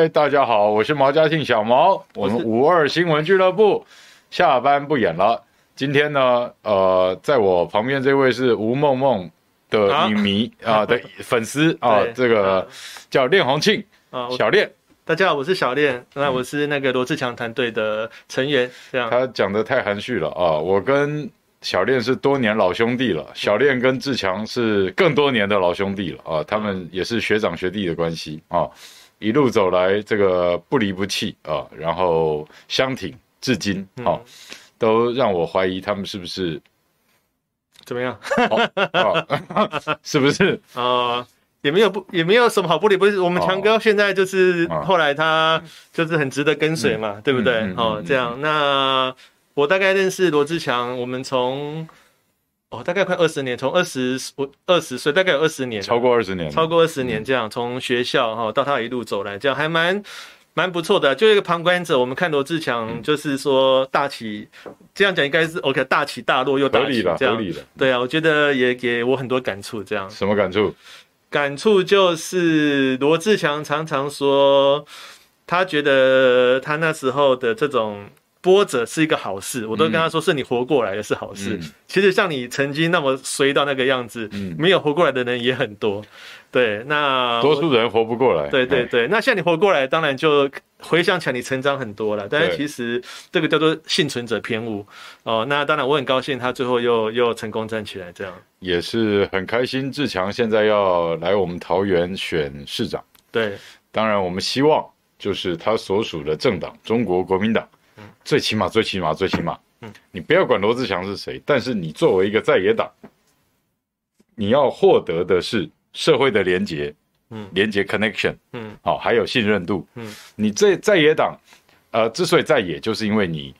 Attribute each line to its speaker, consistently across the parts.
Speaker 1: 嗨，大家好，我是毛家庆小毛，我们五二新闻俱乐部下班不演了。今天呢，呃，在我旁边这位是吴梦梦的影迷啊，啊 的粉丝啊，这个叫练红庆啊，小练。
Speaker 2: 大家好，我是小练，那我是那个罗志强团队的成员。这样，
Speaker 1: 他讲的太含蓄了啊，我跟。小练是多年老兄弟了，小练跟志强是更多年的老兄弟了啊，他们也是学长学弟的关系啊，一路走来这个不离不弃啊，然后相挺至今啊，都让我怀疑他们是不是
Speaker 2: 怎么样？
Speaker 1: 是不是？
Speaker 2: 啊，也没有不也没有什么好不离不弃，我们强哥现在就是后来他就是很值得跟随嘛，对不对？哦，这样那。我大概认识罗志强，我们从哦大概快二十年，从二十我二十岁，大概有二十年，
Speaker 1: 超过二十年，
Speaker 2: 超过二十年这样，从、嗯、学校哈到他一路走来，这样还蛮蛮不错的。就一个旁观者，我们看罗志强就是说大起，嗯、这样讲应该是 OK，大起大落又大起这样，合理的，对啊，我觉得也给我很多感触。这样
Speaker 1: 什么感触？
Speaker 2: 感触就是罗志强常常说，他觉得他那时候的这种。波折是一个好事，我都跟他说，是你活过来的是好事。嗯、其实像你曾经那么衰到那个样子，嗯、没有活过来的人也很多。对，那
Speaker 1: 多数人活不过来。
Speaker 2: 对对对，那像你活过来，当然就回想起来你成长很多了。但是其实这个叫做幸存者偏误哦。那当然我很高兴他最后又又成功站起来，这样
Speaker 1: 也是很开心。志强现在要来我们桃园选市长，
Speaker 2: 对，
Speaker 1: 当然我们希望就是他所属的政党中国国民党。最起码，最起码，最起码，嗯，你不要管罗志祥是谁，但是你作为一个在野党，你要获得的是社会的连结，嗯，连结 connection，嗯，好，还有信任度，嗯，你这在野党，呃，之所以在野，就是因为你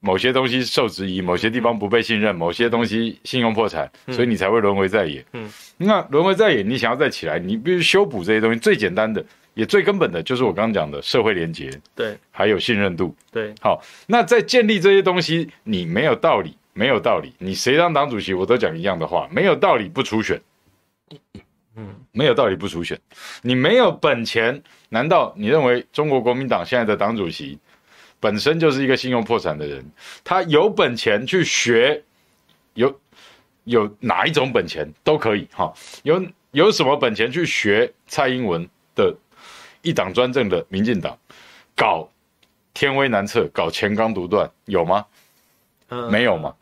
Speaker 1: 某些东西受质疑，某些地方不被信任，某些东西信用破产，所以你才会沦为在野，嗯，那沦为在野，你想要再起来，你必须修补这些东西，最简单的。也最根本的就是我刚刚讲的社会连结，对，还有信任度，
Speaker 2: 对。
Speaker 1: 好，那在建立这些东西，你没有道理，没有道理，你谁当党主席，我都讲一样的话，没有道理不出选，嗯，没有道理不出选，你没有本钱，难道你认为中国国民党现在的党主席本身就是一个信用破产的人？他有本钱去学，有有哪一种本钱都可以，哈，有有什么本钱去学蔡英文的？一党专政的民进党，搞天威难测，搞乾纲独断，有吗？嗯，没有吗？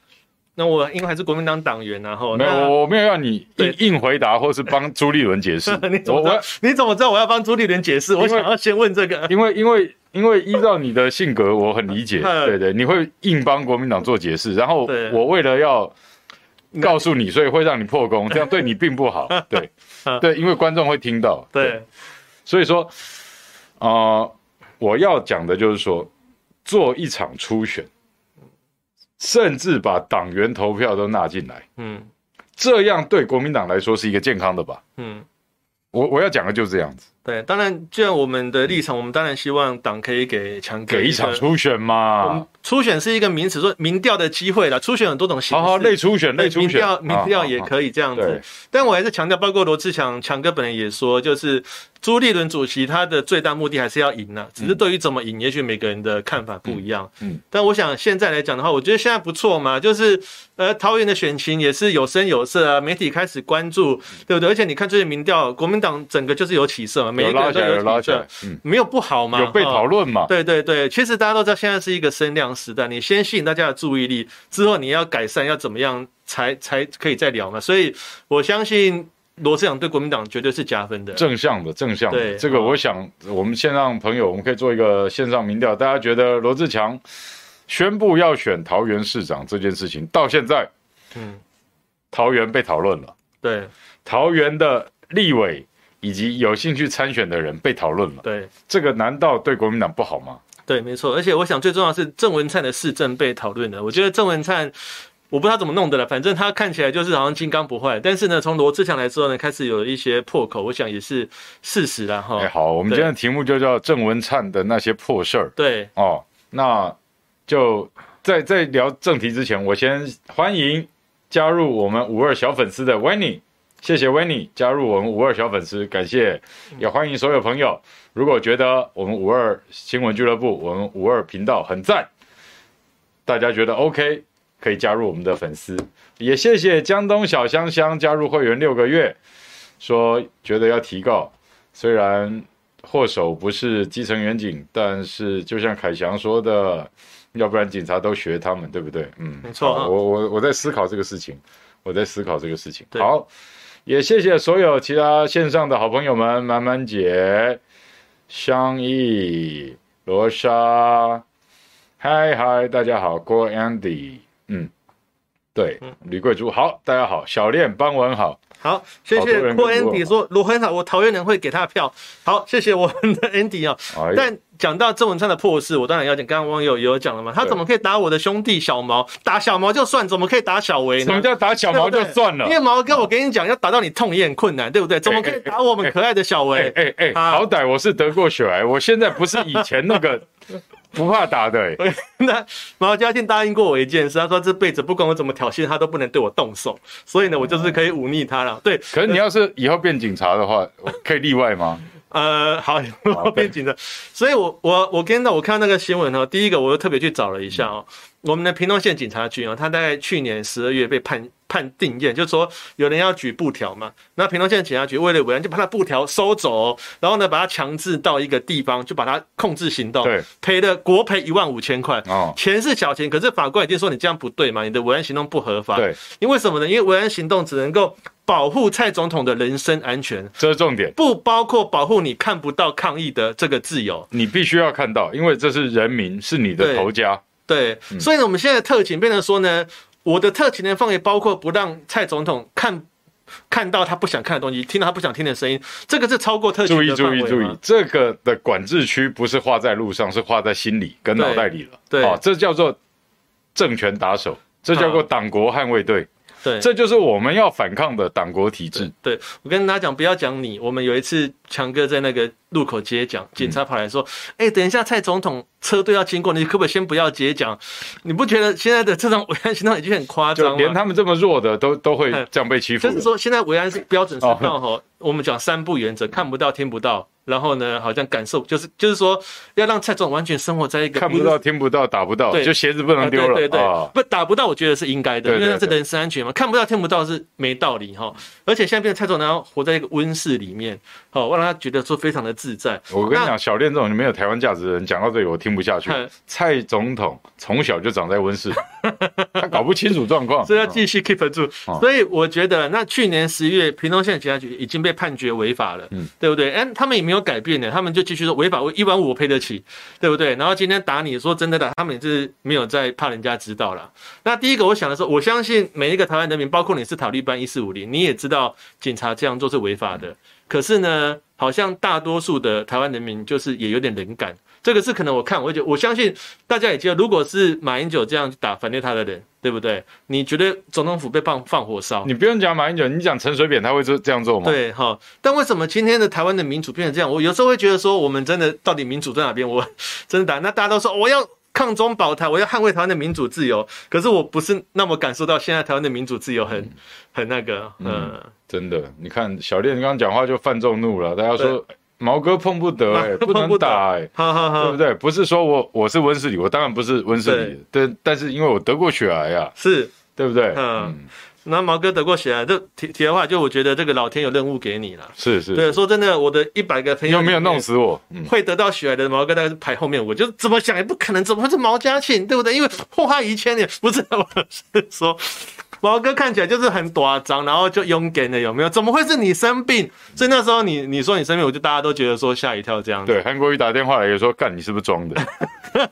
Speaker 2: 那我因为还是国民党党员，然后
Speaker 1: 没有，我没有要你硬硬回答，或是帮朱立伦解释。
Speaker 2: 你怎么我你怎么知道我要帮朱立伦解释？我想要先问这个，
Speaker 1: 因为因为因为依照你的性格，我很理解。对对，你会硬帮国民党做解释，然后我为了要告诉你，所以会让你破功，这样对你并不好。对对，因为观众会听到。对。所以说，啊、呃，我要讲的就是说，做一场初选，甚至把党员投票都纳进来，嗯，这样对国民党来说是一个健康的吧？嗯，我我要讲的就是这样子。
Speaker 2: 对，当然，既然我们的立场，我们当然希望党可以给强哥
Speaker 1: 给一场初选嘛。
Speaker 2: 初选是一个名词，说民调的机会啦。初选很多种形式，
Speaker 1: 好好类初选，类初选，民调
Speaker 2: 民调也可以这样子。但我还是强调，包括罗志强强哥本人也说，就是朱立伦主席他的最大目的还是要赢呢。只是对于怎么赢，也许每个人的看法不一样。嗯，但我想现在来讲的话，我觉得现在不错嘛，就是呃，桃园的选情也是有声有色啊，媒体开始关注，对不对？而且你看最近民调，国民党整个就是有起色嘛。每一个人都有
Speaker 1: 拉起来，
Speaker 2: 嗯，没有不好嘛，
Speaker 1: 有被讨论嘛、哦？
Speaker 2: 对对对，其实大家都知道现在是一个声量时代，你先吸引大家的注意力，之后你要改善要怎么样才才可以再聊嘛。所以我相信罗志祥对国民党绝对是加分的，
Speaker 1: 正向的正向的。
Speaker 2: 对，
Speaker 1: 这个我想我们线上朋友我们可以做一个线上民调，大家觉得罗志强宣布要选桃园市长这件事情到现在，嗯，桃园被讨论了，
Speaker 2: 对，
Speaker 1: 桃园的立委。以及有兴趣参选的人被讨论了，
Speaker 2: 对，
Speaker 1: 这个难道对国民党不好吗？
Speaker 2: 对，没错。而且我想最重要的是郑文灿的市政被讨论了。我觉得郑文灿，我不知道怎么弄的了，反正他看起来就是好像金刚不坏。但是呢，从罗志祥来之后呢，开始有一些破口，我想也是事实了哈。
Speaker 1: 哎，好，我们今天的题目就叫郑文灿的那些破事儿。
Speaker 2: 对，
Speaker 1: 哦，那就在在聊正题之前，我先欢迎加入我们五二小粉丝的 Winnie。谢谢 Winnie 加入我们五二小粉丝，感谢，也欢迎所有朋友。如果觉得我们五二新闻俱乐部、我们五二频道很赞，大家觉得 OK，可以加入我们的粉丝。也谢谢江东小香香加入会员六个月，说觉得要提告。虽然祸首不是基层员警，但是就像凯翔说的，要不然警察都学他们，对不对？嗯，
Speaker 2: 没错。
Speaker 1: 我我我在思考这个事情，我在思考这个事情。好。也谢谢所有其他线上的好朋友们，满满姐、香溢、罗莎，嗨嗨，大家好，郭 Andy，嗯，对，吕贵珠，好，大家好，小练邦文好。
Speaker 2: 好，谢谢破 Andy 说罗很好，我桃园人会给他票。好，谢谢我们的 Andy 啊、哦。哎、但讲到郑文灿的破事，我当然要讲。刚刚网友也有讲了嘛，他怎么可以打我的兄弟小毛？打小毛就算，怎么可以打小维呢？
Speaker 1: 什么叫打小毛就算了？
Speaker 2: 因为毛哥，我跟你讲，要打到你痛也很困难，对不对？怎么可以打我们可爱的小维？
Speaker 1: 哎，哎，好歹我是得过血癌，我现在不是以前那个。不怕打的、欸，那毛家庆答应过我一件事，他说这辈子不管我怎么挑衅，他都不能对我动手，所以呢，我就是可以忤逆他了。对，可是你要是以后变警察的话，可以例外吗？
Speaker 2: 呃，好，我变警察，所以我我我跟到我看到那个新闻呢，第一个我又特别去找了一下哦，我们的屏东县警察局啊，他大概去年十二月被判。判定验，就是说有人要举布条嘛，那屏东县警察局为了维安，就把他布条收走，然后呢，把他强制到一个地方，就把他控制行动，对，赔了国赔一万五千块，哦，钱是小钱，可是法官已经说你这样不对嘛，你的维安行动不合法，对，因为什么呢？因为维安行动只能够保护蔡总统的人身安全，
Speaker 1: 这是重点，
Speaker 2: 不包括保护你看不到抗议的这个自由，
Speaker 1: 你必须要看到，因为这是人民，是你的头家，
Speaker 2: 对，对。嗯、所以呢，我们现在的特警变成说呢。我的特勤的范围包括不让蔡总统看看到他不想看的东西，听到他不想听的声音，这个是超过特勤的范围。
Speaker 1: 注意注意注意，这个的管制区不是画在路上，是画在心里跟脑袋里了。
Speaker 2: 对，
Speaker 1: 哦，这叫做政权打手，这叫做党国捍卫队。
Speaker 2: 对，
Speaker 1: 这就是我们要反抗的党国体制。
Speaker 2: 对，对我跟大家讲，不要讲你。我们有一次强哥在那个路口接讲，警察跑来说：“哎、嗯欸，等一下蔡总统车队要经过，你可不可以先不要接讲？你不觉得现在的这种维安行动已经很夸张吗？
Speaker 1: 连他们这么弱的都都会这样被欺负。
Speaker 2: 就是说，现在维安是标准是到哈，我们讲三不原则：看不到、听不到。”然后呢，好像感受就是就是说，要让蔡总完全生活在一个
Speaker 1: 看不到、听不到、打不到，就鞋子不能丢了。
Speaker 2: 对对对，哦、不打不到，我觉得是应该的，对对对，因为那是人身安全嘛。看不到、听不到是没道理哈。而且现在变成蔡总统要活在一个温室里面，好，让他觉得说非常的自在。
Speaker 1: 我跟你讲，小练这种没有台湾价值的人，讲到这里我听不下去。蔡总统从小就长在温室，他搞不清楚状况，
Speaker 2: 所以要继续 keep 住。哦、所以我觉得，那去年十一月，屏东县警察局已经被判决违法了，嗯，对不对？哎，他们也没有改变的，他们。就继续说违法，我一万五我赔得起，对不对？然后今天打你说真的的，他们也是没有在怕人家知道了。那第一个我想的是，我相信每一个台湾人民，包括你是塔利班一四五零，你也知道警察这样做是违法的。可是呢，好像大多数的台湾人民就是也有点冷感。这个是可能我看，我觉得我相信大家也觉得，如果是马英九这样打反对他的人，对不对？你觉得总统府被放放火烧？你
Speaker 1: 不用讲马英九，你讲陈水扁他会这这样做吗？
Speaker 2: 对哈。但为什么今天的台湾的民主变成这样？我有时候会觉得说，我们真的到底民主在哪边？我 真的打，那大家都说我要抗中保台，我要捍卫台湾的民主自由。可是我不是那么感受到现在台湾的民主自由很很那个，嗯，
Speaker 1: 嗯，真的。你看小练刚刚讲话就犯众怒了，大家说。毛哥碰不得 哎、欸，不能打哎、欸，对不对？不是说我我是温室里，我当然不是温室里，对，但是因为我得过血癌啊，
Speaker 2: 是。
Speaker 1: 对不对？
Speaker 2: 嗯。那毛哥得过血癌，就提提的话，就我觉得这个老天有任务给你了。
Speaker 1: 是是，
Speaker 2: 对，说真的，我的一百个朋友
Speaker 1: 有没有弄死我？
Speaker 2: 会得到血癌的毛哥大概是排后面，我就怎么想也不可能，怎么会是毛家庆，对不对？因为祸害一千年，不是，我是说。毛哥看起来就是很夸张，然后就勇敢的，有没有？怎么会是你生病？所以那时候你你说你生病，我就大家都觉得说吓一跳这样子。
Speaker 1: 对，韩国瑜打电话来也说干，你是不是装的？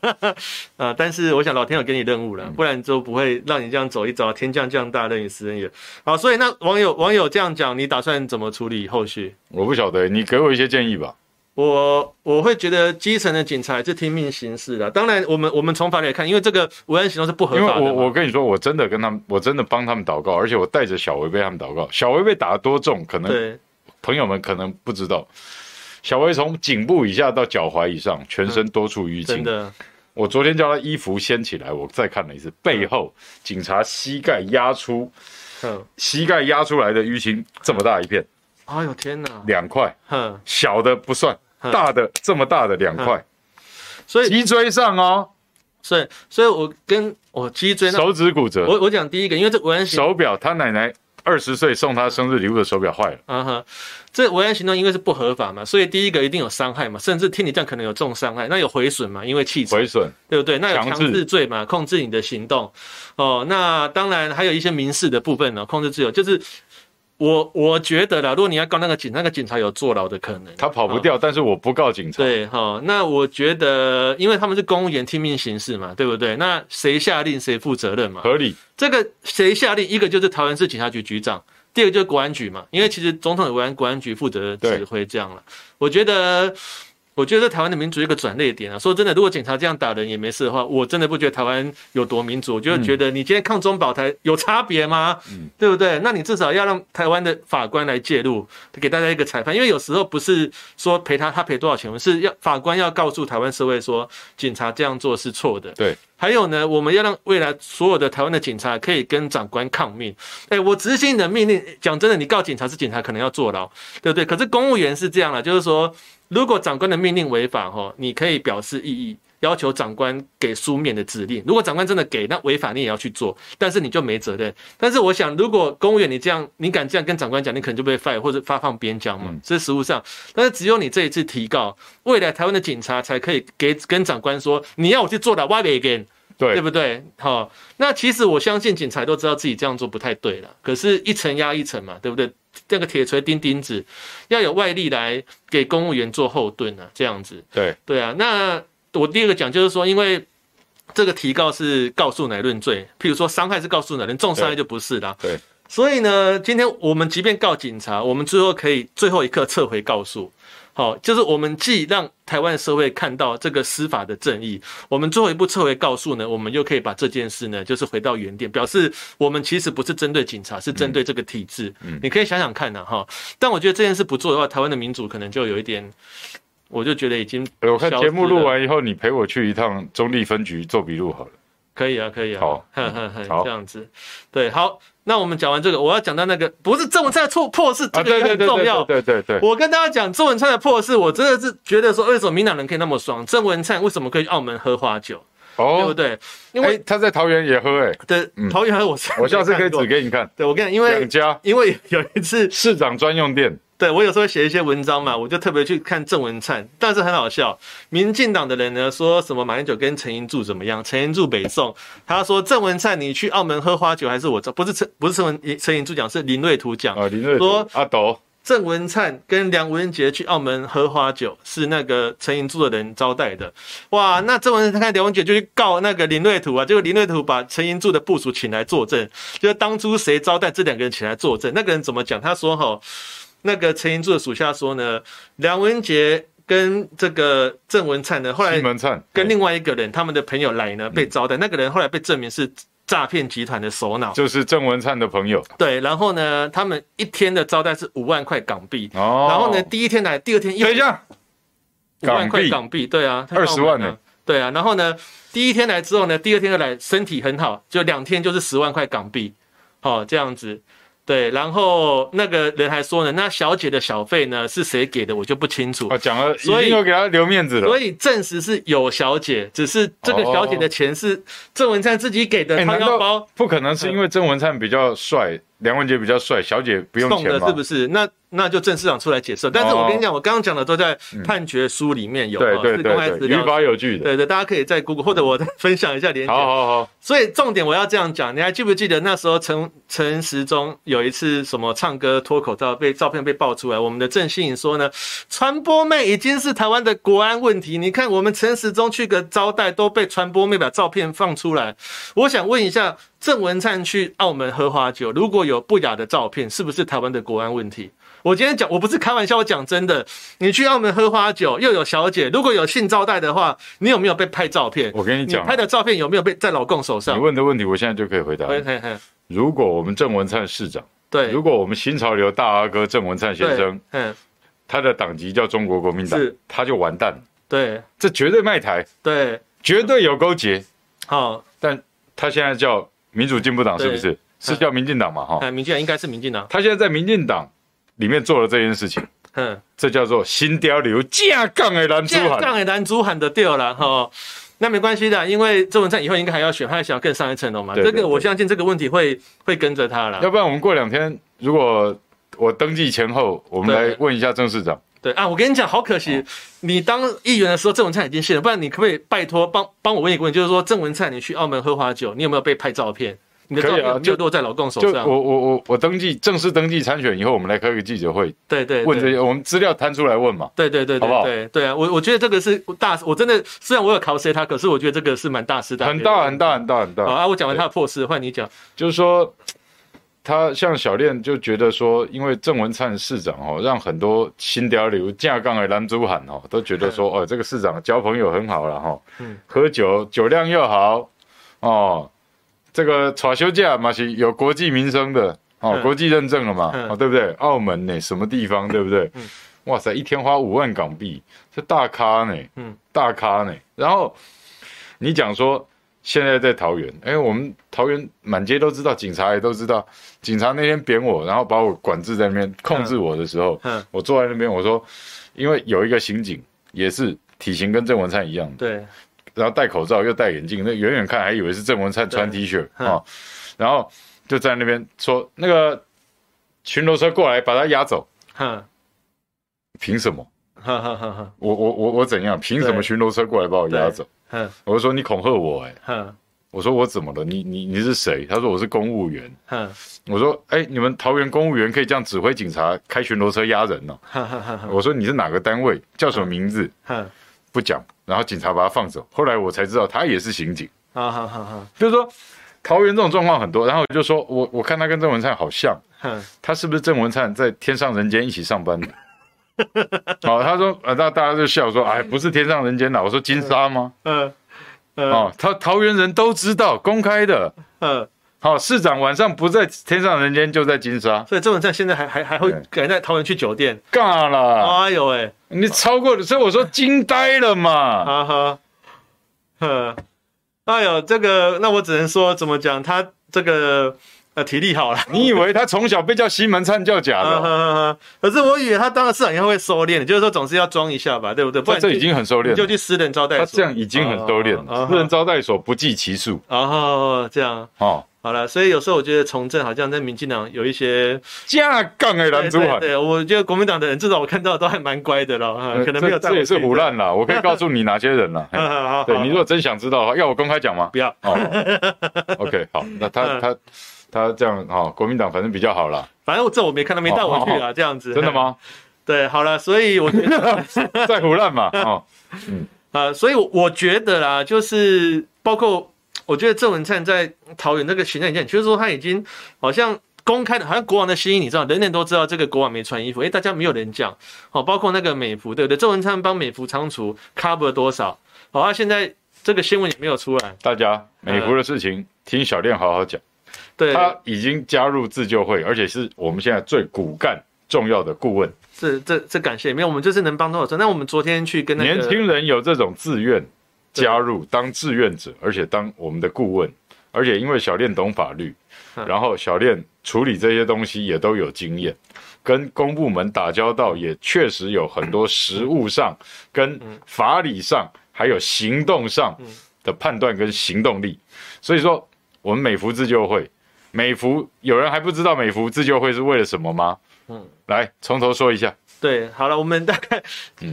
Speaker 2: 呃，但是我想老天有给你任务了，不然就不会让你这样走一遭，天降降大任于斯人也。好，所以那网友网友这样讲，你打算怎么处理后续？
Speaker 1: 我不晓得，你给我一些建议吧。
Speaker 2: 我我会觉得基层的警察是听命行事的。当然，我们我们从法律来看，因为这个无人行动是不合法的。
Speaker 1: 因为我我跟你说，我真的跟他们，我真的帮他们祷告，而且我带着小薇被他们祷告。小薇被打得多重，可能朋友们可能不知道。小薇从颈部以下到脚踝以上，全身多处淤青。真的，我昨天叫他衣服掀起来，我再看了一次，背后警察膝盖压出，膝盖压出来的淤青这么大一片。
Speaker 2: 哎呦天哪！
Speaker 1: 两块，小的不算。大的这么大的两块，
Speaker 2: 所以
Speaker 1: 脊椎上哦，
Speaker 2: 所以所以我跟我脊椎
Speaker 1: 手指骨折。
Speaker 2: 我我讲第一个，因为这维安
Speaker 1: 手表，他奶奶二十岁送他生日礼物的手表坏了。
Speaker 2: 嗯哼，这维安行动因为是不合法嘛，所以第一个一定有伤害嘛，甚至听你这样可能有重伤害，那有毁损嘛，因为汽车
Speaker 1: 毁损，
Speaker 2: 对不对？那有强制罪嘛，控制你的行动。哦，那当然还有一些民事的部分呢，控制自由就是。我我觉得啦，如果你要告那个警，那个警察有坐牢的可能。
Speaker 1: 他跑不掉，哦、但是我不告警察。
Speaker 2: 对，哈、哦，那我觉得，因为他们是公务员，听命行事嘛，对不对？那谁下令谁负责任嘛？
Speaker 1: 合理。
Speaker 2: 这个谁下令？一个就是桃园市警察局局长，第二个就是国安局嘛。因为其实总统有关国安局负责指挥这样了。我觉得。我觉得台湾的民主一个转捩点啊，说真的，如果警察这样打人也没事的话，我真的不觉得台湾有多民主。我就觉得你今天抗中保台有差别吗？嗯，对不对？那你至少要让台湾的法官来介入，给大家一个裁判。因为有时候不是说赔他，他赔多少钱，是要法官要告诉台湾社会说，警察这样做是错的。
Speaker 1: 对。
Speaker 2: 还有呢，我们要让未来所有的台湾的警察可以跟长官抗命。哎，我执行你的命令，讲真的，你告警察是警察，可能要坐牢，对不对？可是公务员是这样了，就是说。如果长官的命令违法，哈，你可以表示异议，要求长官给书面的指令。如果长官真的给，那违法你也要去做，但是你就没责任。但是我想，如果公务员你这样，你敢这样跟长官讲，你可能就被 fire 或者发放边疆嘛。这是实务上。但是只有你这一次提告，未来台湾的警察才可以给跟长官说，你要我去做的，why again？对，对不对？好，那其实我相信警察都知道自己这样做不太对了，可是一层压一层嘛，对不对？这个铁锤钉钉子，要有外力来给公务员做后盾啊，这样子。对对啊，那我第二个讲就是说，因为这个提告是告诉乃论罪，譬如说伤害是告诉乃论，重伤害就不是啦。对，所以呢，今天我们即便告警察，我们最后可以最后一刻撤回告诉。好，就是我们既让台湾社会看到这个司法的正义，我们最后一步撤回告诉呢，我们又可以把这件事呢，就是回到原点，表示我们其实不是针对警察，是针对这个体制。嗯，你可以想想看呢，哈。但我觉得这件事不做的话，台湾的民主可能就有一点，我就觉得已经。我看节目录完以后，你陪我去一趟中立分局做笔录好了。可以啊，可以啊。好，这样子，对，好。那我们讲完这个，我要讲到那个不是郑文灿的错破事，这个也很重要。对对对，我跟大家讲郑文灿的破事，我真的是觉得说，为什么民党人可以那么爽？郑文灿为什么可以去澳门喝花酒？哦，对不对？因为他在桃园也喝，哎，对，桃园喝我我下次可以指给你看。对，我跟你讲，因为两家，因为有一次市长专用店。对，我有时候写一些文章嘛，我就特别去看郑文灿，但是很好笑。民进党的人呢，说什么马英九跟陈英柱怎么样？陈英柱北宋，他说郑文灿你去澳门喝花酒还是我？不是陈不是陈文陈英柱讲，是林瑞图讲。啊，林瑞图说阿斗郑文灿跟梁文杰去澳门喝花酒，是那个陈英柱的人招待的。哇，那郑文灿看梁文杰就去告那个林瑞图啊，结果林瑞图把陈英柱的部属请来作证，就是当初谁招待这两个人请来作证，那个人怎么讲？他说哈。那个陈英柱的属下说呢，梁文杰跟这个郑文灿呢，后来跟另外一个人，他们的朋友来呢，被招待。那个人后来被证明是诈骗集团的首脑，就是郑文灿的朋友。对，然后呢，他们一天的招待是五万块港币。哦。然后呢，第一天来，第二天又等一下，五万块港币，对啊，二十万呢。对啊，然后呢，第一天来之后呢，第二天又来，身体很好，就两天就是十万块港币。好，这样子。对，然后那个人还说呢，那小姐的小费呢是谁给的，我就不清楚。
Speaker 1: 啊，讲了，
Speaker 2: 所以
Speaker 1: 已经有给他留面子了。
Speaker 2: 所以证实是有小姐，只是这个小姐的钱是郑文灿自己给的，他要包。
Speaker 1: 不可能是因为郑文灿比较帅，梁文杰比较帅，小姐不用
Speaker 2: 钱的是不是？那。那就郑市长出来解释，但是我跟你讲，我刚刚讲的都在判决书里面有，
Speaker 1: 对对对对，于法有据的，
Speaker 2: 对对，大家可以在 Google 或者我再 分享一下连接。
Speaker 1: 好好好。所
Speaker 2: 以重点我要这样讲，你还记不记得那时候陈陈时中有一次什么唱歌脱口罩被照片被爆出来，我们的郑信颖说呢，传播妹已经是台湾的国安问题。你看我们陈时中去个招待都被传播妹把照片放出来，我想问一下，郑文灿去澳门喝花酒，如果有不雅的照片，是不是台湾的国安问题？我今天讲，我不是开玩笑，我讲真的。你去澳门喝花酒，又有小姐，如果有性招待的话，你有没有被拍照片？
Speaker 1: 我跟你讲，
Speaker 2: 拍的照片有没有被在老公手上？
Speaker 1: 你问的问题，我现在就可以回答。如果我们郑文灿市长，对，如果我们新潮流大阿哥郑文灿先生，嗯，他的党籍叫中国国民党，他就完蛋了。对，这绝对卖台，对，绝对有勾结。好，但他现在叫民主进步党，是不是？是叫民进党嘛？哈，
Speaker 2: 民进党应该是民进党。
Speaker 1: 他现在在民进党。里面做了这件事情，嗯，这叫做新雕流架杠的男主喊，
Speaker 2: 架杠的男主喊的掉了哈。那没关系的，因为郑文灿以后应该还要选，他还想要更上一层楼嘛。这个我相信这个问题会会跟着他了。
Speaker 1: 要不然我们过两天，如果我登记前后，我们来问一下郑市长。
Speaker 2: 对啊，我跟你讲，好可惜，哦、你当议员的时候，郑文灿已经卸了。不然你可不可以拜托帮帮我问一个问题，就是说郑文灿，你去澳门喝花酒，你有没有被拍照片？你的照片，就落在老公手上。
Speaker 1: 我我我我登记正式登记参选以后，我们来开个记者会。对对，问这些，我们资料摊出来问嘛。
Speaker 2: 对对对，好不好？对对啊，我我觉得这个是大，我真的虽然我有考谁他，可是我觉得这个是蛮大事的。
Speaker 1: 很大很大很大很大。
Speaker 2: 好啊，我讲完他的破事，换你讲。
Speaker 1: 就是说，他像小练就觉得说，因为郑文灿市长哦，让很多新潮流架杠的男子汉哦，都觉得说哦，这个市长交朋友很好了哈，嗯，喝酒酒量又好哦。这个耍休假嘛是有国际名声的哦，国际认证了嘛，哦，对不对？澳门呢，什么地方，对不对？哇塞，一天花五万港币，这大咖呢，嗯，大咖呢。然后你讲说现在在桃园，哎，我们桃园满街都知道，警察也都知道。警察那天扁我，然后把我管制在那边控制我的时候，我坐在那边，我说，因为有一个刑警也是体型跟郑文灿一样的，对。然后戴口罩又戴眼镜，那远远看还以为是郑文灿穿 T 恤啊，然后就在那边说那个巡逻车过来把他押走，哼，凭什么？我我我我怎样？凭什么巡逻车过来把我押走？我就说你恐吓我哎、欸，我说我怎么了？你你你是谁？他说我是公务员，我说哎，你们桃园公务员可以这样指挥警察开巡逻车押人哦？我说你是哪个单位？叫什么名字？不讲，然后警察把他放走。后来我才知道他也是刑警。好好好好，就是说桃园这种状况很多。然后我就说我我看他跟郑文灿好像，他是不是郑文灿在天上人间一起上班的？哦，他说，呃，那大家就笑说，哎，不是天上人间啦。我说金沙吗？嗯嗯。哦，他桃园人都知道，公开的。嗯。好，市长晚上不在天上人间，就在金沙。所以郑文灿现在还还还会敢在桃园去酒店？尬了。
Speaker 2: 哎呦喂。
Speaker 1: 你超过了，所以我说惊呆了嘛！哈哈，
Speaker 2: 呵，哎呦，这个那我只能说怎么讲，他这个呃体力好了。
Speaker 1: 你以为他从小被叫西门灿叫假的？
Speaker 2: 可是我以为他当了市长以后会收敛，就是说总是要装一下吧，对不对？不然
Speaker 1: 这已经很收敛，
Speaker 2: 就去私人招待所。
Speaker 1: 他这样已经很收敛了，私人招待所不计其数。
Speaker 2: 哦，这样哦。好了，所以有时候我觉得从政好像在民进党有一些
Speaker 1: 架杠哎男主海。
Speaker 2: 对，我觉得国民党的人至少我看到都还蛮乖的了，可能没有
Speaker 1: 这也是唬烂了。我可以告诉你哪些人了。对，你如果真想知道的话，要我公开讲吗？
Speaker 2: 不要。
Speaker 1: OK，好，那他他他这样哈，国民党反正比较好了。
Speaker 2: 反正这我没看到，没带我去啊，这样子。
Speaker 1: 真的吗？
Speaker 2: 对，好了，所以我觉得
Speaker 1: 在胡乱嘛。哦，
Speaker 2: 嗯啊，所以我觉得啦，就是包括。我觉得郑文灿在桃园那个形象，就是说他已经好像公开的，好像国王的新衣，你知道，人人都知道这个国王没穿衣服，诶，大家没有人讲，哦，包括那个美服，对不对？郑文灿帮美服仓储 cover 多少？好，他现在这个新闻也没有出来。
Speaker 1: 大家美服的事情，听小练好好讲。对，他已经加入自救会，而且是我们现在最骨干重要的顾问。
Speaker 2: 这，这这感谢，没有，我们就是能帮多少说。那我们昨天去跟那个
Speaker 1: 年轻人有这种自愿。加入当志愿者，而且当我们的顾问，而且因为小练懂法律，然后小练处理这些东西也都有经验，跟公部门打交道也确实有很多实务上、跟法理上还有行动上的判断跟行动力。所以说，我们美孚自救会，美福有人还不知道美福自救会是为了什么吗？嗯，来从头说一下。
Speaker 2: 对，好了，我们大概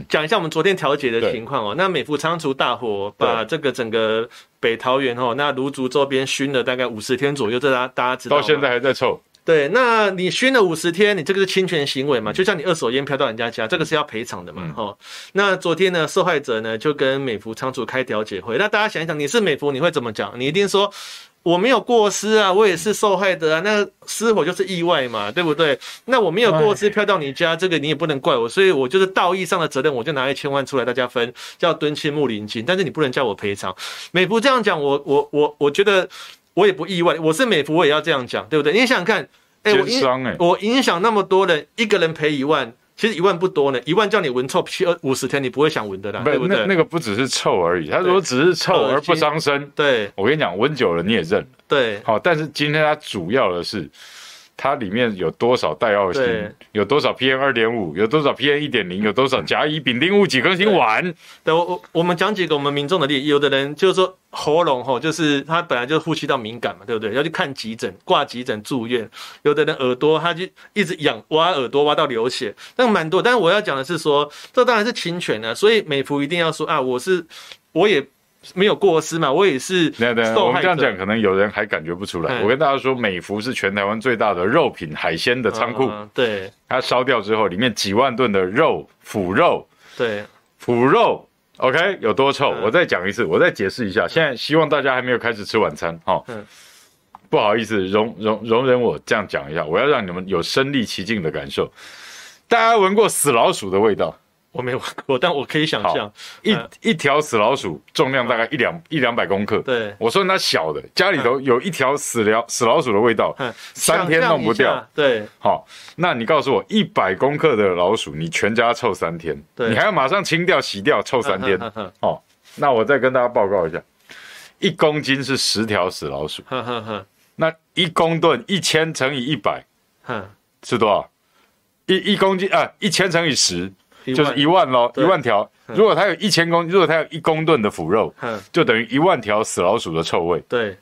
Speaker 2: 讲一下我们昨天调解的情况哦。那美福仓储大火，把这个整个北桃园哦，那芦竹周边熏了大概五十天左右，这大家大家知道。
Speaker 1: 到现在还在臭。
Speaker 2: 对，那你熏了五十天，你这个是侵权行为嘛？就像你二手烟飘到人家家，这个是要赔偿的嘛？哈、嗯。那昨天呢，受害者呢就跟美福仓储开调解会。那大家想一想，你是美福，你会怎么讲？你一定说。我没有过失啊，我也是受害的啊。那失火就是意外嘛，对不对？那我没有过失飘到你家，这个你也不能怪我，所以我就是道义上的责任，我就拿一千万出来大家分，叫敦亲睦邻金。但是你不能叫我赔偿。美福这样讲，我我我我觉得我也不意外。我是美福，我也要这样讲，对不对？你想想看，哎、欸，我影我影响那么多人，一个人赔一万。其实一万不多呢，一万叫你闻臭去二五十天，你不会想闻的啦，对不对？
Speaker 1: 那那个不只是臭而已，他如果只是臭而不伤身，
Speaker 2: 对，
Speaker 1: 我跟你讲，闻久了你也认，
Speaker 2: 对，
Speaker 1: 好，但是今天它主要的是。它里面有多少戴奥星？有多少 PM 二点五？有多少 PM 一点零？有多少甲乙丙丁戊己庚辛烷？
Speaker 2: 对，我我我们讲几个我们民众的例，有的人就是说喉咙吼，就是他本来就呼吸道敏感嘛，对不对？要去看急诊，挂急诊住院。有的人耳朵他就一直痒，挖耳朵挖到流血，那蛮多。但是我要讲的是说，这当然是侵权的，所以美孚一定要说啊，我是我也。没有过失嘛，我也是。对对，我们这样讲，可能有人还感觉不出来。我跟大家说，美孚是全台湾最大的肉品海鲜的仓库。对，
Speaker 1: 它烧掉之后，里面几万吨的肉，腐肉。
Speaker 2: 对，
Speaker 1: 腐肉。OK，有多臭？我再讲一次，我再解释一下。现在希望大家还没有开始吃晚餐，哈。不好意思，容容容忍我这样讲一下，我要让你们有身历其境的感受。大家闻过死老鼠的味道？
Speaker 2: 我没玩过，但我可以想象，
Speaker 1: 一一条死老鼠重量大概一两一两百公克。
Speaker 2: 对，
Speaker 1: 我说那小的，家里头有一条死了死老鼠的味道，三天弄不掉。
Speaker 2: 对，
Speaker 1: 好，那你告诉我，一百公克的老鼠，你全家臭三天，你还要马上清掉洗掉，臭三天。好，那我再跟大家报告一下，一公斤是十条死老鼠，那一公吨一千乘以一百，是多少？一一公斤啊，一千乘以十。就是一万喽，一万条。如果它有一千公，如果它有一公吨的腐肉，就等于一万条死老鼠的臭味。
Speaker 2: 对，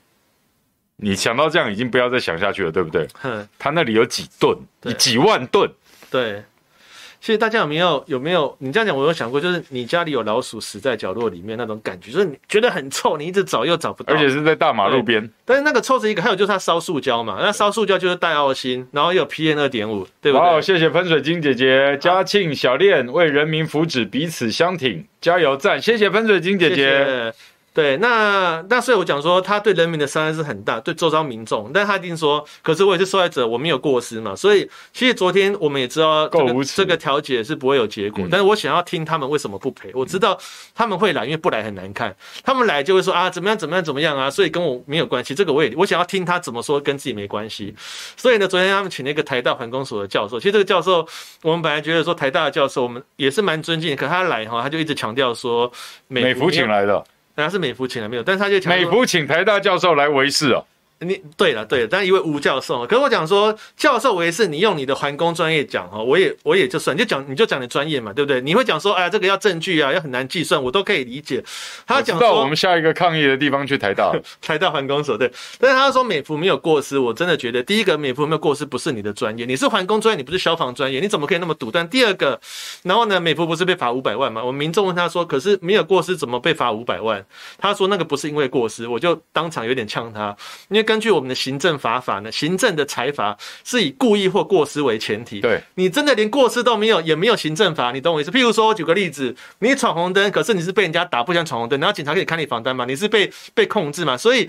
Speaker 1: 你想到这样已经不要再想下去了，对不对？它那里有几吨，几万吨。
Speaker 2: 对。其实大家有没有有没有你这样讲，我有想过，就是你家里有老鼠死在角落里面那种感觉，就是你觉得很臭，你一直找又找不到，
Speaker 1: 而且是在大马路边。
Speaker 2: 但是那个臭是一个，还有就是它烧塑胶嘛，那烧塑胶就是带奥辛，然后又有 PM 二点五，对不对？
Speaker 1: 好，谢谢喷水晶姐姐，嘉庆小练为人民福祉彼此相挺，加油赞！谢谢喷水晶姐姐。谢谢
Speaker 2: 对，那那所以我讲说，他对人民的伤害是很大，对周遭民众，但他一定说，可是我也是受害者，我没有过失嘛。所以其实昨天我们也知道，这个这个调解是不会有结果，但是我想要听他们为什么不赔。我知道他们会来，因为不来很难看，他们来就会说啊，怎么样怎么样怎么样啊，所以跟我没有关系。这个我也我想要听他怎么说，跟自己没关系。所以呢，昨天他们请了一个台大环工所的教授，其实这个教授我们本来觉得说台大的教授我们也是蛮尊敬，可他来哈，他就一直强调说
Speaker 1: 美福请来的。
Speaker 2: 他是美孚请来没有？但是他就
Speaker 1: 美孚请台大教授来维事哦。
Speaker 2: 你对了，对了，但一位吴教授，可是我讲说教授我也是，你用你的环工专业讲哈，我也我也就算，你就讲你就讲你专业嘛，对不对？你会讲说，哎呀，这个要证据啊，要很难计算，我都可以理解。他讲说，
Speaker 1: 我们下一个抗议的地方去台大，
Speaker 2: 台大环工所对。但是他说美孚没有过失，我真的觉得第一个美孚没有过失不是你的专业，你是环工专业，你不是消防专业，你怎么可以那么独断？第二个，然后呢，美孚不是被罚五百万吗？我们民众问他说，可是没有过失怎么被罚五百万？他说那个不是因为过失，我就当场有点呛他，因为根据我们的行政。政罚法呢？行政的裁罚是以故意或过失为前提。
Speaker 1: 对，
Speaker 2: 你真的连过失都没有，也没有行政法，你懂我意思？譬如说，我举个例子，你闯红灯，可是你是被人家打，不想闯红灯，然后警察可以开你罚单嘛？你是被被控制嘛？所以，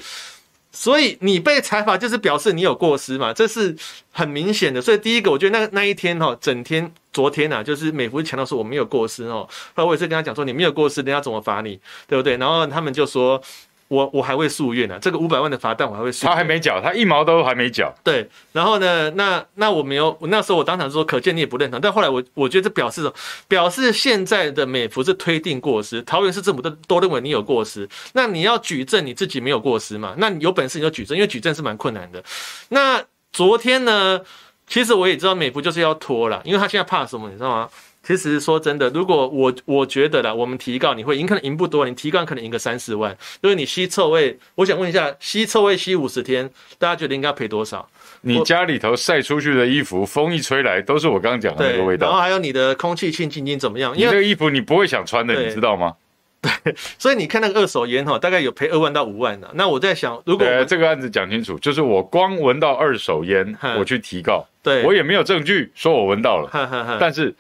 Speaker 2: 所以你被裁罚就是表示你有过失嘛？这是很明显的。所以第一个，我觉得那那一天哈，整天昨天啊，就是美福强调说我没有过失哦。后来我也是跟他讲说，你没有过失，人家怎么罚你？对不对？然后他们就说。我我还会诉愿呢，这个五百万的罚单我还会诉。
Speaker 1: 他还没缴，他一毛都还没缴。
Speaker 2: 对，然后呢，那那我没有，那时候我当场说，可见你也不认同。但后来我我觉得这表示什么？表示现在的美孚是推定过失，桃园市政府都都认为你有过失。那你要举证你自己没有过失嘛？那你有本事你就举证，因为举证是蛮困难的。那昨天呢，其实我也知道美孚就是要拖了，因为他现在怕什么，你知道吗？其实说真的，如果我我觉得啦，我们提告你会赢，可能赢不多，你提告可能赢个三四万。因为你吸臭味，我想问一下，吸臭味吸五十天，大家觉得应该赔多少？
Speaker 1: 你家里头晒出去的衣服，风一吹来都是我刚刚讲的那个味道。
Speaker 2: 然后还有你的空气清净机怎么样？因为
Speaker 1: 这个衣服你不会想穿的，你知道吗？
Speaker 2: 对，所以你看那个二手烟哈，大概有赔二万到五万的。那我在想，如果
Speaker 1: 这个案子讲清楚，就是我光闻到二手烟，我去提告，
Speaker 2: 对
Speaker 1: 我也没有证据说我闻到了，但是。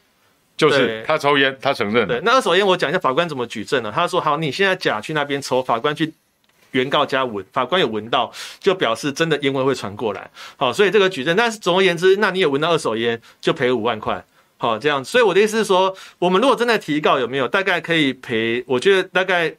Speaker 1: 就是他抽烟，他承认。
Speaker 2: 对，那二手烟我讲一下法官怎么举证呢？他说：“好，你现在甲去那边抽，法官去原告家闻，法官有闻到，就表示真的烟味会传过来。好，所以这个举证。但是总而言之，那你也闻到二手烟，就赔五万块。好，这样。所以我的意思是说，我们如果真的提告，有没有大概可以赔？我觉得大概。”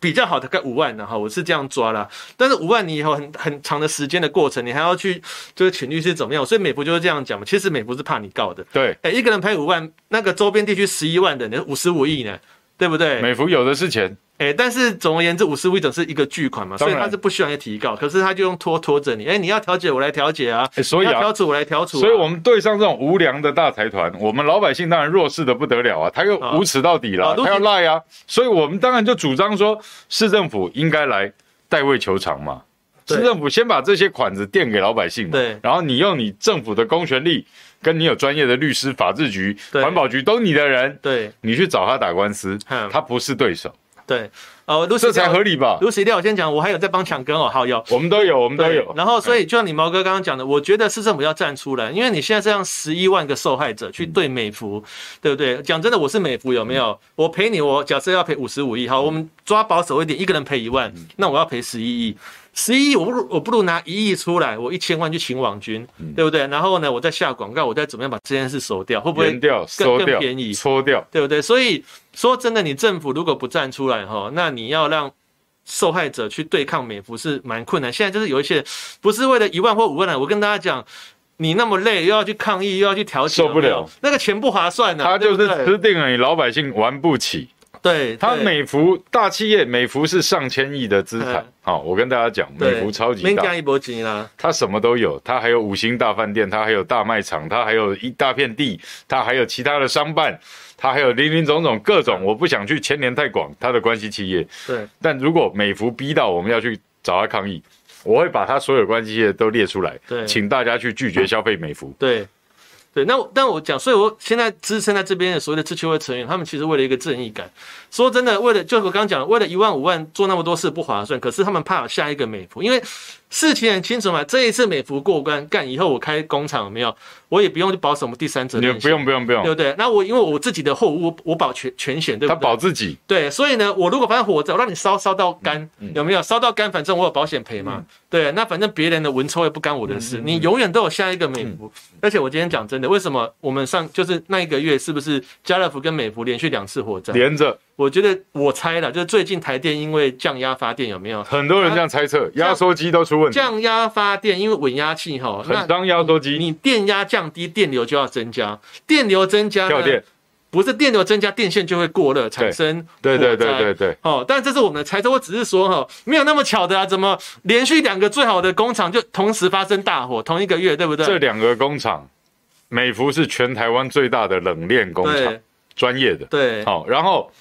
Speaker 2: 比较好的，大概五万的哈，我是这样抓啦。但是五万你以后很很长的时间的过程，你还要去就是请律师怎么样？所以美孚就是这样讲嘛。其实美孚是怕你告的。
Speaker 1: 对，
Speaker 2: 哎，一个人赔五万，那个周边地区十一万的，你五十五亿呢，对不对？
Speaker 1: 美孚有的是钱。
Speaker 2: 哎、欸，但是总而言之，五十五亿总是一个巨款嘛，所以他是不需要提告，可是他就用拖拖着你，哎、欸，你要调解我来调解啊，
Speaker 1: 欸、所以啊，
Speaker 2: 调处我来调处、啊，
Speaker 1: 所以我们对上这种无良的大财团，我们老百姓当然弱势的不得了啊，他又无耻到底了，哦、他要赖啊，所以我们当然就主张说，市政府应该来代位求偿嘛，市政府先把这些款子垫给老百姓嘛，对，然后你用你政府的公权力，跟你有专业的律师、法制局、环保局都你的人，对，你去找他打官司，他不是对手。对，哦，
Speaker 2: 这
Speaker 1: 才合理吧？
Speaker 2: 露西料，我先讲，我还有在帮抢根哦，好有，
Speaker 1: 我们都有，我们都有。
Speaker 2: 然后，所以就像你毛哥刚刚讲的，我觉得市政府要站出来，因为你现在这样十一万个受害者去对美孚，对不对？讲真的，我是美孚有没有？我赔你，我假设要赔五十五亿，好，我们抓保守一点，一个人赔一万，那我要赔十一亿。十一亿，我不如我不如拿一亿出来，我一千万去请网军，嗯、对不对？然后呢，我再下广告，我再怎么样把这件事收掉，会不会更收掉更便宜？
Speaker 1: 搓掉，
Speaker 2: 对不对？所以说真的，你政府如果不站出来哈，那你要让受害者去对抗美服是蛮困难。现在就是有一些不是为了一万或五万的，我跟大家讲，你那么累，又要去抗议，又要去调解，
Speaker 1: 受不了，
Speaker 2: 那个钱不划算的、啊。
Speaker 1: 他就是吃定了，你老百姓玩不起。
Speaker 2: 对，
Speaker 1: 他美孚大企业，美孚是上千亿的资产。好，我跟大家讲，美孚超级大，
Speaker 2: 一波金啦。
Speaker 1: 他什么都有，他还有五星大饭店，他还有大卖场，他还有一大片地，他还有其他的商办，他还有林林总总各种。我不想去牵连太广，他的关系企业。对，但如果美孚逼到我们要去找他抗议，我会把他所有关系企业都列出来，对，请大家去拒绝消费美孚。
Speaker 2: 对。对，那我但我讲，所以我现在支撑在这边的所谓的自球会成员，他们其实为了一个正义感，说真的，为了就我刚刚讲，为了一万五万做那么多事不划算，可是他们怕下一个美服，因为事情很清楚嘛，这一次美孚过关干以后，我开工厂有没有？我也不用去保什么第三者，
Speaker 1: 你不用不用不用，
Speaker 2: 对不对？那我因为我自己的货物，我保全全险，对不对？
Speaker 1: 他保自己，
Speaker 2: 对，所以呢，我如果发生火灾，我让你烧烧到干，有没有烧到干？反正我有保险赔嘛，对，那反正别人的闻臭也不干我的事，你永远都有下一个美孚。而且我今天讲真的，为什么我们上就是那一个月，是不是家乐福跟美孚连续两次火灾
Speaker 1: 连着？
Speaker 2: 我觉得我猜了，就是最近台电因为降压发电有没有？
Speaker 1: 很多人这样猜测，压缩机都出问题。
Speaker 2: 降压发电因为稳压器哈，
Speaker 1: 很当压缩机，
Speaker 2: 你电压降低，电流就要增加，电流增加
Speaker 1: 跳电，不
Speaker 2: 是电流增加，电线就会过热产生。
Speaker 1: 对对对对对。
Speaker 2: 哦，但这是我们的猜测，我只是说哈，没有那么巧的啊，怎么连续两个最好的工厂就同时发生大火，同一个月，对不对？
Speaker 1: 这两个工厂，美孚是全台湾最大的冷链工厂，专业的。对，好，然后。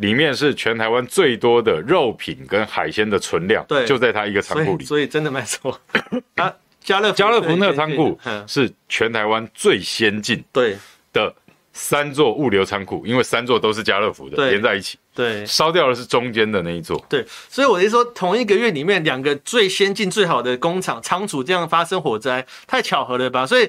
Speaker 1: 里面是全台湾最多的肉品跟海鲜的存量，对，就在它一个仓库里，
Speaker 2: 所以真的没错。啊，家乐
Speaker 1: 家乐福那个仓库是全台湾最先进对。的三座物流仓库，因为三座都是家乐福的连在一起，对，烧掉的是中间的那一座，
Speaker 2: 对，所以我就说同一个月里面两个最先进最好的工厂仓储这样发生火灾，太巧合了吧？所以。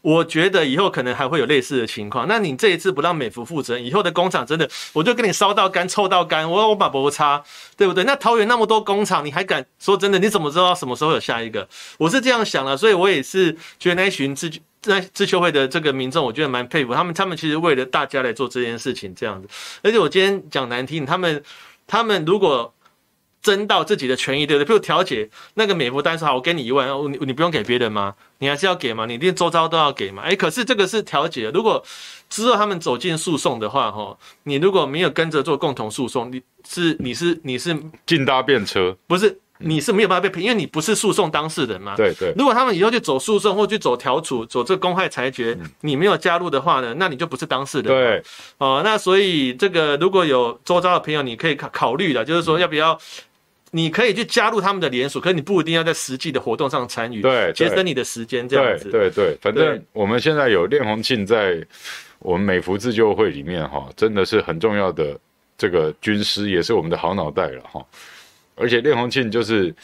Speaker 2: 我觉得以后可能还会有类似的情况。那你这一次不让美孚负责，以后的工厂真的，我就跟你烧到干、臭到干，我我把脖擦，对不对？那桃园那么多工厂，你还敢说真的？你怎么知道什么时候有下一个？我是这样想的，所以我也是觉得那一群自那自修会的这个民众，我觉得蛮佩服他们。他们其实为了大家来做这件事情，这样子。而且我今天讲难听，他们他们如果争到自己的权益，对不对？比如调解那个美福单说好，我给你一万，你你不用给别人吗？你还是要给吗？你连周遭都要给吗？哎，可是这个是调解，如果之后他们走进诉讼的话，哈，你如果没有跟着做共同诉讼，你是你是你是
Speaker 1: 进搭便车，
Speaker 2: 不是？你是没有办法被评，因为你不是诉讼当事人嘛。
Speaker 1: 对对。
Speaker 2: 如果他们以后去走诉讼或去走调处，走这个公害裁决，你没有加入的话呢，那你就不是当事人。
Speaker 1: 对。
Speaker 2: 哦，那所以这个如果有周遭的朋友，你可以考考虑的，就是说要不要，你可以去加入他们的联署，可是你不一定要在实际的活动上参与，
Speaker 1: 对，
Speaker 2: 节省你的时间这样子。
Speaker 1: 对对对，反正我们现在有练红庆在我们美孚自救会里面哈，真的是很重要的这个军师，也是我们的好脑袋了哈。而且练红庆就是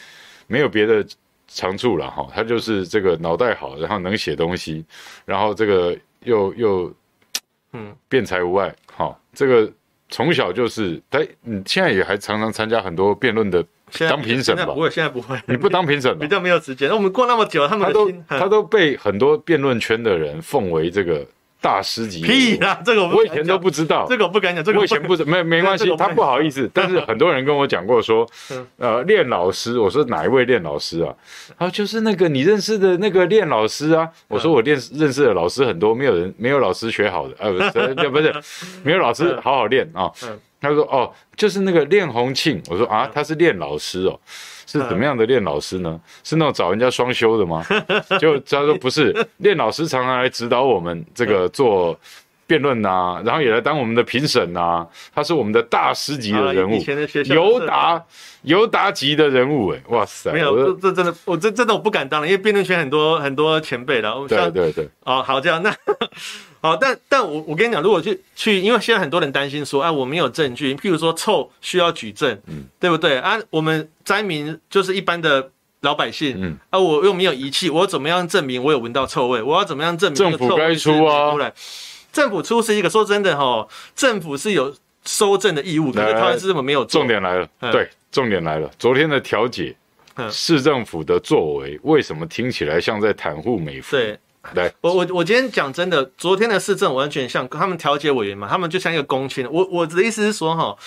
Speaker 1: 没有别的长处了哈，他就是这个脑袋好，然后能写东西，然后这个又又嗯辩才无碍，哈，这个从小就是他，你现在也还常常参加很多辩论的当评审吧？
Speaker 2: 不会，现在不会，
Speaker 1: 你不当评审，
Speaker 2: 比较没有时间。那我们过那么久，他们
Speaker 1: 都他都被很多辩论圈的人奉为这个。大师级
Speaker 2: 屁啦！这个我，
Speaker 1: 我以前都不知道，
Speaker 2: 这个我不敢讲。这个
Speaker 1: 我以前不知没没关系，他不好意思。但是很多人跟我讲过说，呃，练老师，我说哪一位练老师啊？他说就是那个你认识的那个练老师啊。我说我练认识的老师很多，没有人没有老师学好的，呃，不是，没有老师好好练啊。他说哦，就是那个练红庆。我说啊，他是练老师哦。是怎么样的练老师呢？是那种找人家双修的吗？就他说不是，练老师常常来指导我们这个做辩论呐，然后也来当我们的评审呐。他是我们的大师级的人物，尤达尤达级的人物哎，哇塞！
Speaker 2: 没有，这真的，我这真的我不敢当了，因为辩论圈很多很多前辈的。
Speaker 1: 对对对。
Speaker 2: 哦，好，这样那。好，但但我我跟你讲，如果去去，因为现在很多人担心说，哎，我没有证据，譬如说臭需要举证，嗯，对不对啊？我们灾民就是一般的老百姓，嗯，啊，我又没有仪器，我怎么样证明我有闻到臭味？我要怎么样证明？
Speaker 1: 政府该出啊，
Speaker 2: 政府出示一个，说真的哈，政府是有收证的义务，可是他是这么没有。
Speaker 1: 重点来了，对，重点来了，昨天的调解，市政府的作为为什么听起来像在袒护美
Speaker 2: 孚？
Speaker 1: 对。
Speaker 2: 我我我今天讲真的，昨天的市政完全像他们调解委员嘛，他们就像一个公亲。我我的意思是说，哈，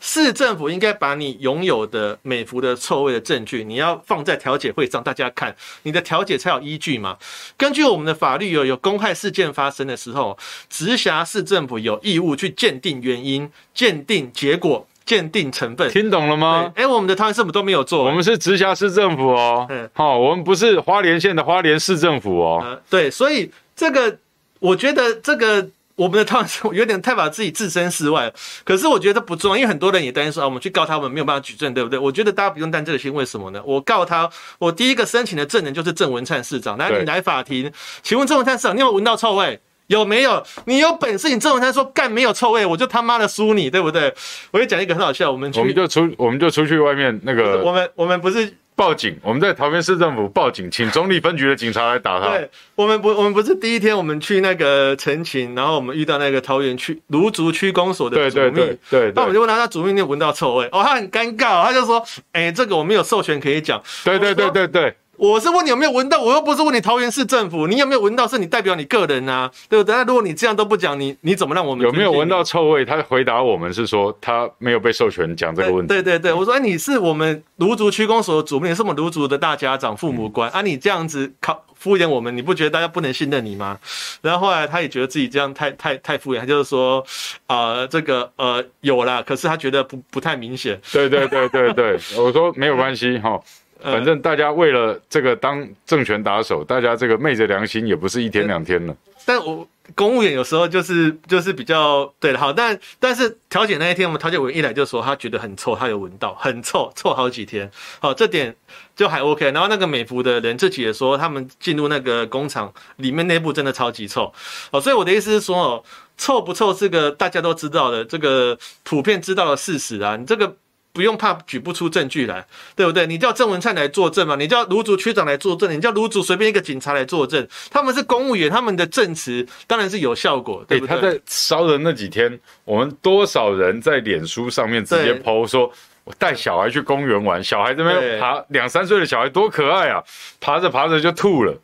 Speaker 2: 市政府应该把你拥有的美孚的错位的证据，你要放在调解会上，大家看你的调解才有依据嘛。根据我们的法律，有有公害事件发生的时候，直辖市政府有义务去鉴定原因、鉴定结果。鉴定成分，
Speaker 1: 听懂了吗？
Speaker 2: 哎、欸，我们的桃园市政府都没有做，
Speaker 1: 我们是直辖市政府哦。嗯，好，我们不是花莲县的花莲市政府哦。
Speaker 2: 呃、对，所以这个我觉得这个我们的桃园市有点太把自己置身事外。可是我觉得不重要，因为很多人也担心说啊，我们去告他们没有办法举证，对不对？我觉得大家不用担这个心，为什么呢？我告他，我第一个申请的证人就是郑文灿市长，来你来法庭，请问郑文灿市长，你有没有闻到臭味？有没有？你有本事，你郑文灿说干没有臭味，我就他妈的输你，对不对？我就讲一个很好笑，我们去，
Speaker 1: 我们就出，我们就出去外面那个，
Speaker 2: 我们我们不是
Speaker 1: 报警，我们在桃园市政府报警，请中坜分局的警察来打他。
Speaker 2: 对，我们不，我们不是第一天，我们去那个陈情，然后我们遇到那个桃园区芦竹区公所的主秘，对对对，对，那我们就问他，他主秘你有闻到臭味？哦，他很尴尬，他就说，哎、欸，这个我没有授权可以讲。
Speaker 1: 对对对对对。
Speaker 2: 我是问你有没有闻到，我又不是问你桃园市政府，你有没有闻到？是你代表你个人啊，对不对？那如果你这样都不讲，你你怎么让我们
Speaker 1: 有没有闻到臭味？他回答我们是说他没有被授权讲这个问题。
Speaker 2: 对对对，我说哎，你是我们芦竹区公所的主秘，是我们芦竹的大家长、父母官、嗯、啊，你这样子靠敷衍我们，你不觉得大家不能信任你吗？然后后来他也觉得自己这样太太太敷衍，他就是说啊、呃，这个呃有啦，可是他觉得不不太明显。
Speaker 1: 对对对对对，我说没有关系哈。反正大家为了这个当政权打手，大家这个昧着良心也不是一天两天了。
Speaker 2: 但我公务员有时候就是就是比较对的，好，但但是调解那一天，我们调解委员一来就说他觉得很臭，他有闻到很臭，臭好几天。好，这点就还 OK。然后那个美孚的人自己也说，他们进入那个工厂里面内部真的超级臭。哦，所以我的意思是说，哦，臭不臭这个大家都知道的，这个普遍知道的事实啊，你这个。不用怕举不出证据来，对不对？你叫郑文灿来作证嘛？你叫卢竹区长来作证？你叫卢竹随便一个警察来作证？他们是公务员，他们的证词当然是有效果，对不对？
Speaker 1: 欸、他在烧的那几天，我们多少人在脸书上面直接 po 说，我带小孩去公园玩，小孩这边爬两三岁的小孩多可爱啊，爬着爬着就吐了。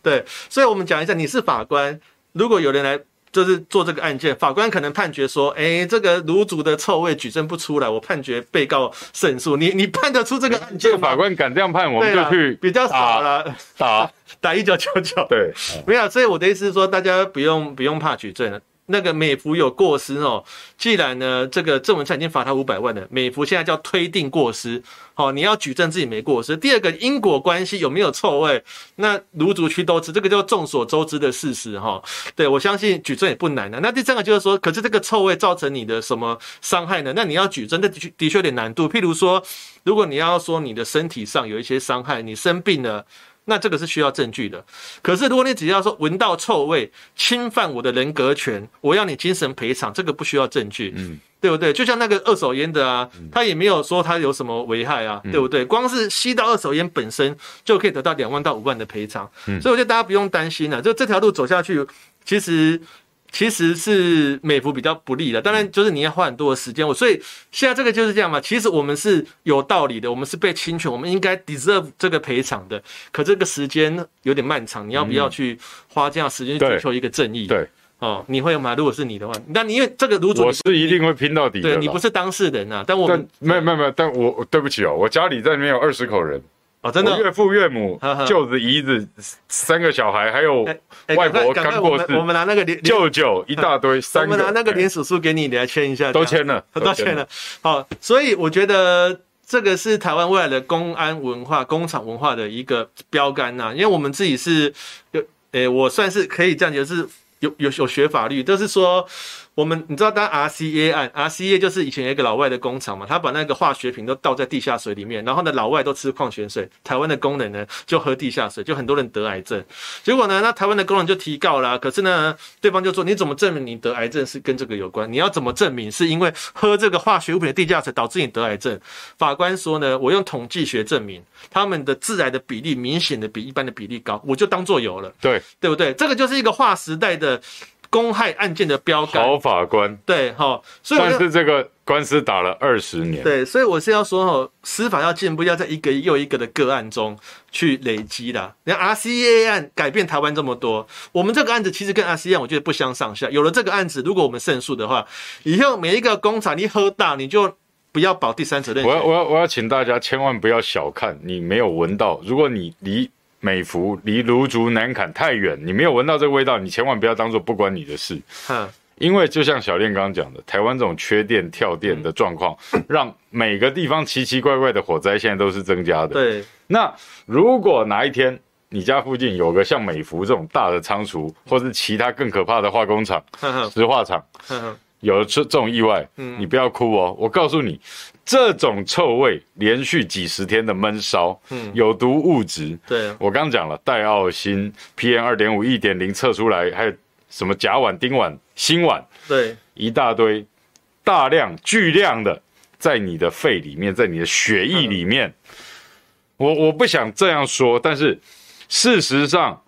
Speaker 2: 对，所以我们讲一下，你是法官，如果有人来。就是做这个案件，法官可能判决说，哎，这个卤煮的臭味举证不出来，我判决被告胜诉。你你判得出这个案件吗？
Speaker 1: 法官敢这样判，我们就去
Speaker 2: 比较少了，
Speaker 1: 打
Speaker 2: 打一九九九。
Speaker 1: 对，
Speaker 2: 没有，所以我的意思是说，大家不用不用怕举证了。那个美孚有过失哦，既然呢，这个郑文灿已经罚他五百万了，美孚现在叫推定过失，好，你要举证自己没过失。第二个因果关系有没有臭味？那芦竹区都知，这个叫众所周知的事实哈。对，我相信举证也不难的。那第三个就是说，可是这个臭味造成你的什么伤害呢？那你要举证，那的确的确有点难度。譬如说，如果你要说你的身体上有一些伤害，你生病了。那这个是需要证据的，可是如果你只要说闻到臭味，侵犯我的人格权，我要你精神赔偿，这个不需要证据，嗯，对不对？就像那个二手烟的啊，他也没有说他有什么危害啊，对不对？光是吸到二手烟本身就可以得到两万到五万的赔偿，所以我觉得大家不用担心了，就这条路走下去，其实。其实是美孚比较不利的，当然就是你要花很多的时间。我所以现在这个就是这样嘛。其实我们是有道理的，我们是被侵权，我们应该 deserve 这个赔偿的。可这个时间有点漫长，你要不要去花这样时间去追求一个正义？
Speaker 1: 对，
Speaker 2: 哦，你会吗？如果是你的话，那你因为这个如果
Speaker 1: 我是一定会拼到底的。
Speaker 2: 对，你不是当事人啊，但我们
Speaker 1: 没有没有没有，但我对不起哦，我家里在里面有二十口人。
Speaker 2: 哦，真的，
Speaker 1: 岳父岳母、舅子姨子三个小孩，还有外婆刚过世，
Speaker 2: 我们拿那个
Speaker 1: 舅舅一大堆，三个，
Speaker 2: 我们拿那个连署书给你，你来签一下，
Speaker 1: 都签了，
Speaker 2: 都签了。好，所以我觉得这个是台湾未来的公安文化、工厂文化的一个标杆呐，因为我们自己是有，诶，我算是可以这样讲，是有有有学法律，就是说。我们你知道，当 RCA 案，RCA 就是以前有一个老外的工厂嘛，他把那个化学品都倒在地下水里面，然后呢，老外都吃矿泉水，台湾的工人呢就喝地下水，就很多人得癌症。结果呢，那台湾的工人就提告啦，可是呢，对方就说，你怎么证明你得癌症是跟这个有关？你要怎么证明是因为喝这个化学物品的地下水导致你得癌症？法官说呢，我用统计学证明他们的致癌的比例明显的比一般的比例高，我就当做有了，
Speaker 1: 对
Speaker 2: 对不对？这个就是一个划时代的。公害案件的标杆，
Speaker 1: 好法官
Speaker 2: 对哈，所以
Speaker 1: 但是这个官司打了二十年，
Speaker 2: 对，所以我是要说哈，司法要进步，要在一个又一个的个案中去累积的。你看 RCA 案改变台湾这么多，我们这个案子其实跟 RCA 案我觉得不相上下。有了这个案子，如果我们胜诉的话，以后每一个工厂你喝大，你就不要保第三责任。
Speaker 1: 我要我要我要请大家千万不要小看你没有闻到，如果你离。美孚离芦竹南坎太远，你没有闻到这个味道，你千万不要当做不关你的事。嗯，因为就像小练刚刚讲的，台湾这种缺电跳电的状况，让每个地方奇奇怪怪的火灾现在都是增加的。
Speaker 2: 对，那
Speaker 1: 如果哪一天你家附近有个像美孚这种大的仓储，或是其他更可怕的化工厂、石化厂，有了这这种意外，你不要哭哦，我告诉你。这种臭味，连续几十天的闷烧，嗯，有毒物质，
Speaker 2: 对，
Speaker 1: 我刚讲了，戴奥辛 PM 二点五一点零测出来，还有什么甲烷、丁烷、辛烷，
Speaker 2: 对，
Speaker 1: 一大堆，大量巨量的在你的肺里面，在你的血液里面，我我不想这样说，但是事实上，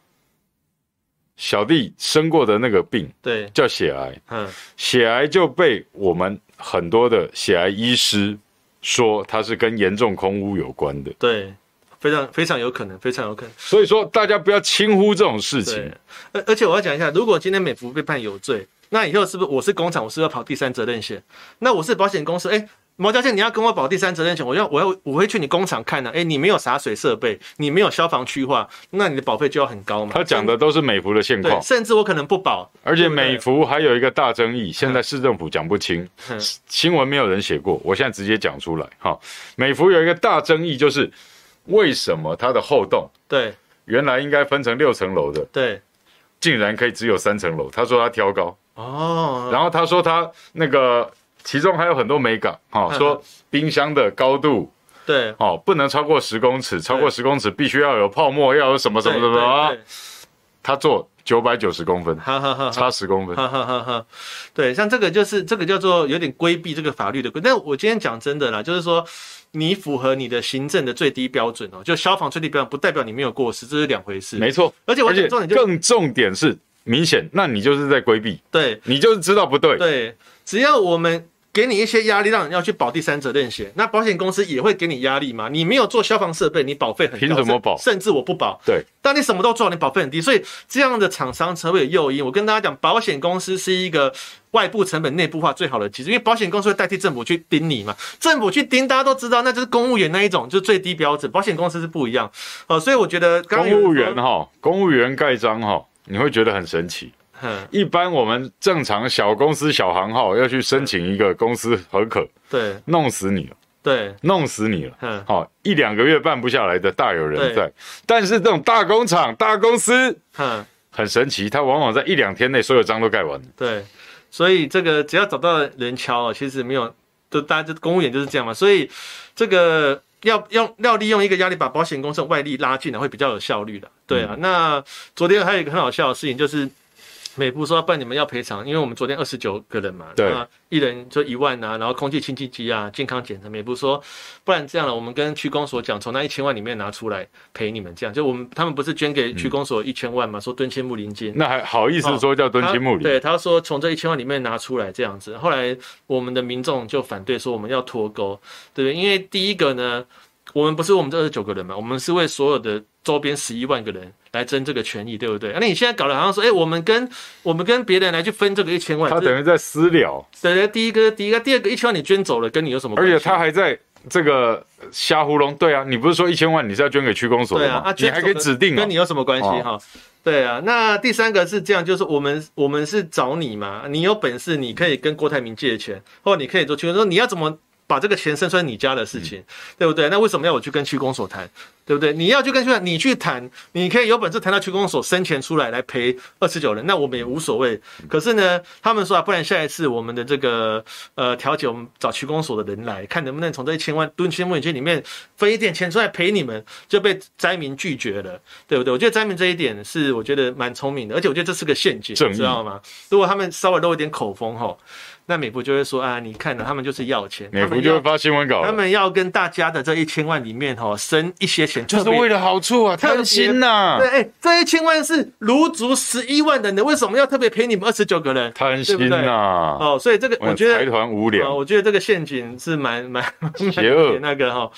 Speaker 1: 小弟生过的那个病，
Speaker 2: 对，
Speaker 1: 叫血癌，嗯，血癌就被我们很多的血癌医师。说它是跟严重空污有关的，
Speaker 2: 对，非常非常有可能，非常有可能。
Speaker 1: 所以说，大家不要轻忽这种事情。
Speaker 2: 而而且我要讲一下，如果今天美孚被判有罪，那以后是不是我是工厂，我是要跑第三责任险？那我是保险公司，哎。毛家健，你要跟我保第三责任险，我要我要我会去你工厂看呢、啊。哎、欸，你没有洒水设备，你没有消防区划，那你的保费就要很高嘛。
Speaker 1: 他讲的都是美孚的现况，
Speaker 2: 甚至我可能不保。
Speaker 1: 而且美孚还有一个大争议，现在市政府讲不清，嗯、新闻没有人写过，我现在直接讲出来。哈，美孚有一个大争议，就是为什么它的后栋
Speaker 2: 对
Speaker 1: 原来应该分成六层楼的，
Speaker 2: 对，
Speaker 1: 竟然可以只有三层楼？他说他挑高
Speaker 2: 哦，
Speaker 1: 然后他说他那个。其中还有很多美感，哈，说冰箱的高度，
Speaker 2: 对，
Speaker 1: 哦，不能超过十公尺，超过十公尺必须要有泡沫，要有什么什么什么啊？他做九百九十公分，差十公分，
Speaker 2: 哈哈哈哈。对，像这个就是这个叫做有点规避这个法律的规。但我今天讲真的啦，就是说你符合你的行政的最低标准哦，就消防最低标准，不代表你没有过失，这是两回事。
Speaker 1: 没错，
Speaker 2: 而且我讲重点就
Speaker 1: 更重点是明显，那你就是在规避，
Speaker 2: 对，
Speaker 1: 你就是知道不对，
Speaker 2: 对。只要我们给你一些压力，让你要去保第三责任险。那保险公司也会给你压力嘛？你没有做消防设备，你保费很高，
Speaker 1: 凭什么保？
Speaker 2: 甚至我不保。
Speaker 1: 对，
Speaker 2: 但你什么都做，你保费很低，所以这样的厂商才会有诱因。我跟大家讲，保险公司是一个外部成本内部化最好的机制，因为保险公司会代替政府去盯你嘛。政府去盯，大家都知道，那就是公务员那一种，就是最低标准。保险公司是不一样。哦，所以我觉得
Speaker 1: 公务员哈，公务员盖章哈，你会觉得很神奇。一般我们正常小公司小行号要去申请一个公司核可，
Speaker 2: 对，
Speaker 1: 弄死你了，
Speaker 2: 对，
Speaker 1: 弄死你了，嗯，好，一两个月办不下来的大有人在，但是这种大工厂、大公司，嗯，很神奇，它往往在一两天内所有章都盖完了，
Speaker 2: 对，所以这个只要找到人敲了，其实没有，就大家就公务员就是这样嘛，所以这个要要要利用一个压力把保险公司的外力拉进来，会比较有效率的，对啊，那昨天还有一个很好笑的事情就是。美孚说：“不然你们要赔偿，因为我们昨天二十九个人嘛，
Speaker 1: 对，
Speaker 2: 一人就一万啊，然后空气清净机啊，健康检查。美孚说，不然这样了，我们跟区公所讲，从那一千万里面拿出来赔你们，这样就我们他们不是捐给区公所一千万嘛，嗯、说敦亲睦邻金，
Speaker 1: 那还好意思说叫敦亲睦邻？
Speaker 2: 对，他说从这一千万里面拿出来这样子，后来我们的民众就反对说我们要脱钩，对不对？因为第一个呢，我们不是我们这二十九个人嘛，我们是为所有的。”周边十一万个人来争这个权益，对不对？那你现在搞得好像说，哎，我们跟我们跟别人来去分这个一千万，
Speaker 1: 他等于在私了。
Speaker 2: 对对，第一个，第一个，第二个一千万你捐走了，跟你有什么关系？
Speaker 1: 而且他还在这个瞎糊弄。对啊，你不是说一千万你是要捐给区公所的吗？啊，你还可以指定，
Speaker 2: 跟你有什么关系哈？对啊，那第三个是这样，就是我们我们是找你嘛，你有本事你可以跟郭台铭借钱，或者你可以做区公所，你要怎么？把这个钱生出来，你家的事情，嗯、对不对？那为什么要我去跟区公所谈，对不对？你要去跟区，你去谈，你可以有本事谈到区公所生钱出来来赔二十九人，那我们也无所谓。可是呢，他们说啊，不然下一次我们的这个呃调解，我们找区公所的人来看能不能从这一千万吨千万元里面分一点钱出来赔你们，就被灾民拒绝了，对不对？我觉得灾民这一点是我觉得蛮聪明的，而且我觉得这是个陷阱，你知道吗？如果他们稍微露一点口风哈。那美孚就会说啊，你看呢，他们就是要钱，
Speaker 1: 美孚就会发新闻稿，
Speaker 2: 他们要跟大家的这一千万里面哈，生一些钱，
Speaker 1: 就是为了好处啊，贪心呐。
Speaker 2: 对，哎，这一千万是芦竹十一万人的，为什么要特别赔你们二十九个人？
Speaker 1: 贪心呐。
Speaker 2: 哦，所以这个我觉得
Speaker 1: 财团无聊，
Speaker 2: 我觉得这个陷阱是蛮 蛮邪恶那个哈。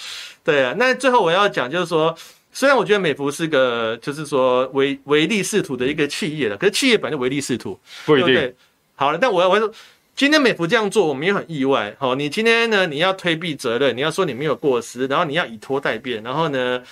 Speaker 2: 对啊，那最后我要讲就是说，虽然我觉得美孚是个就是说唯唯利是图的一个企业了，可是企业本来就唯利是图，
Speaker 1: 不一定。
Speaker 2: 好了，但我要我要说。今天美孚这样做，我们也很意外。好，你今天呢，你要推避责任，你要说你没有过失，然后你要以拖待变，然后呢，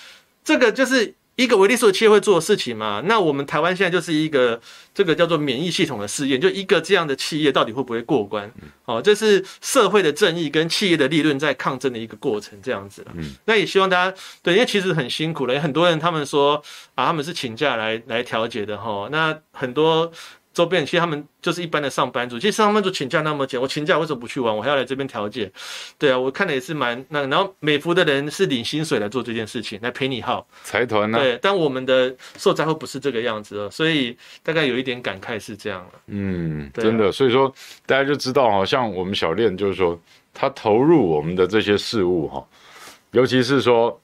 Speaker 2: 这个就是一个唯利是图企业会做的事情嘛。那我们台湾现在就是一个这个叫做免疫系统的试验，就一个这样的企业到底会不会过关？好，这是社会的正义跟企业的利润在抗争的一个过程，这样子。嗯，那也希望大家对，因为其实很辛苦了，有很多人他们说啊，他们是请假来来调解的哈。那很多。周边其实他们就是一般的上班族，其实上班族请假那么久，我请假为什么不去玩？我还要来这边调解，对啊，我看的也是蛮那。然后美孚的人是领薪水来做这件事情，来陪你耗
Speaker 1: 财团呢？
Speaker 2: 对，但我们的受灾户不是这个样子哦，所以大概有一点感慨是这样了。
Speaker 1: 嗯，啊、真的，所以说大家就知道，好像我们小练就是说他投入我们的这些事物哈，尤其是说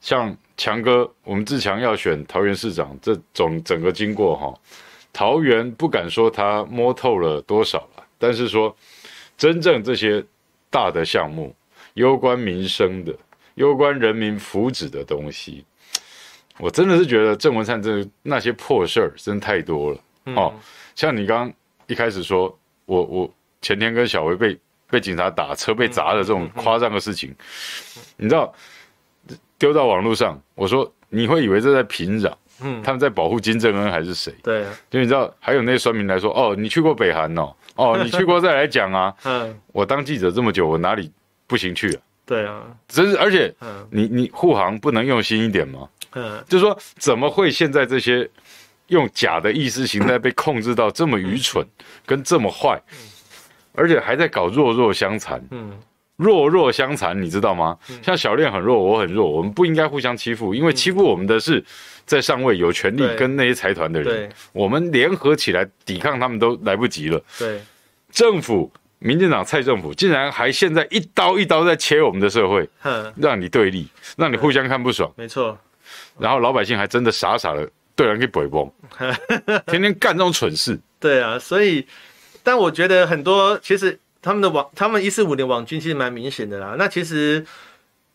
Speaker 1: 像强哥，我们志强要选桃园市长，这种整个经过哈。桃园不敢说他摸透了多少了，但是说真正这些大的项目，攸关民生的、攸关人民福祉的东西，我真的是觉得郑文灿这那些破事儿真太多了。嗯、哦，像你刚刚一开始说，我我前天跟小薇被被警察打车被砸的这种夸张的事情，你知道丢到网络上，我说你会以为这在平壤。嗯，他们在保护金正恩还是谁？
Speaker 2: 对，啊
Speaker 1: 就你知道，还有那些酸民来说，哦，你去过北韩哦，哦，你去过再来讲啊。嗯，我当记者这么久，我哪里不行去啊？
Speaker 2: 对啊，
Speaker 1: 真是，而且，嗯，你你护航不能用心一点吗？嗯，就是说，怎么会现在这些用假的意识形态被控制到这么愚蠢，跟这么坏，而且还在搞弱弱相残？嗯。弱弱相残，你知道吗？像小练很弱，我很弱，我们不应该互相欺负，因为欺负我们的是在上位有权力跟那些财团的人，我们联合起来抵抗他们都来不及了。对，政府，民进党蔡政府竟然还现在一刀一刀在切我们的社会，让你对立，让你互相看不爽。没错，然后老百姓还真的傻傻的对人给北崩，天天干这种蠢事。对啊，所以，但我觉得很多其实。
Speaker 2: 他们的网，他们一四五年网军其实蛮明显的啦。那其实，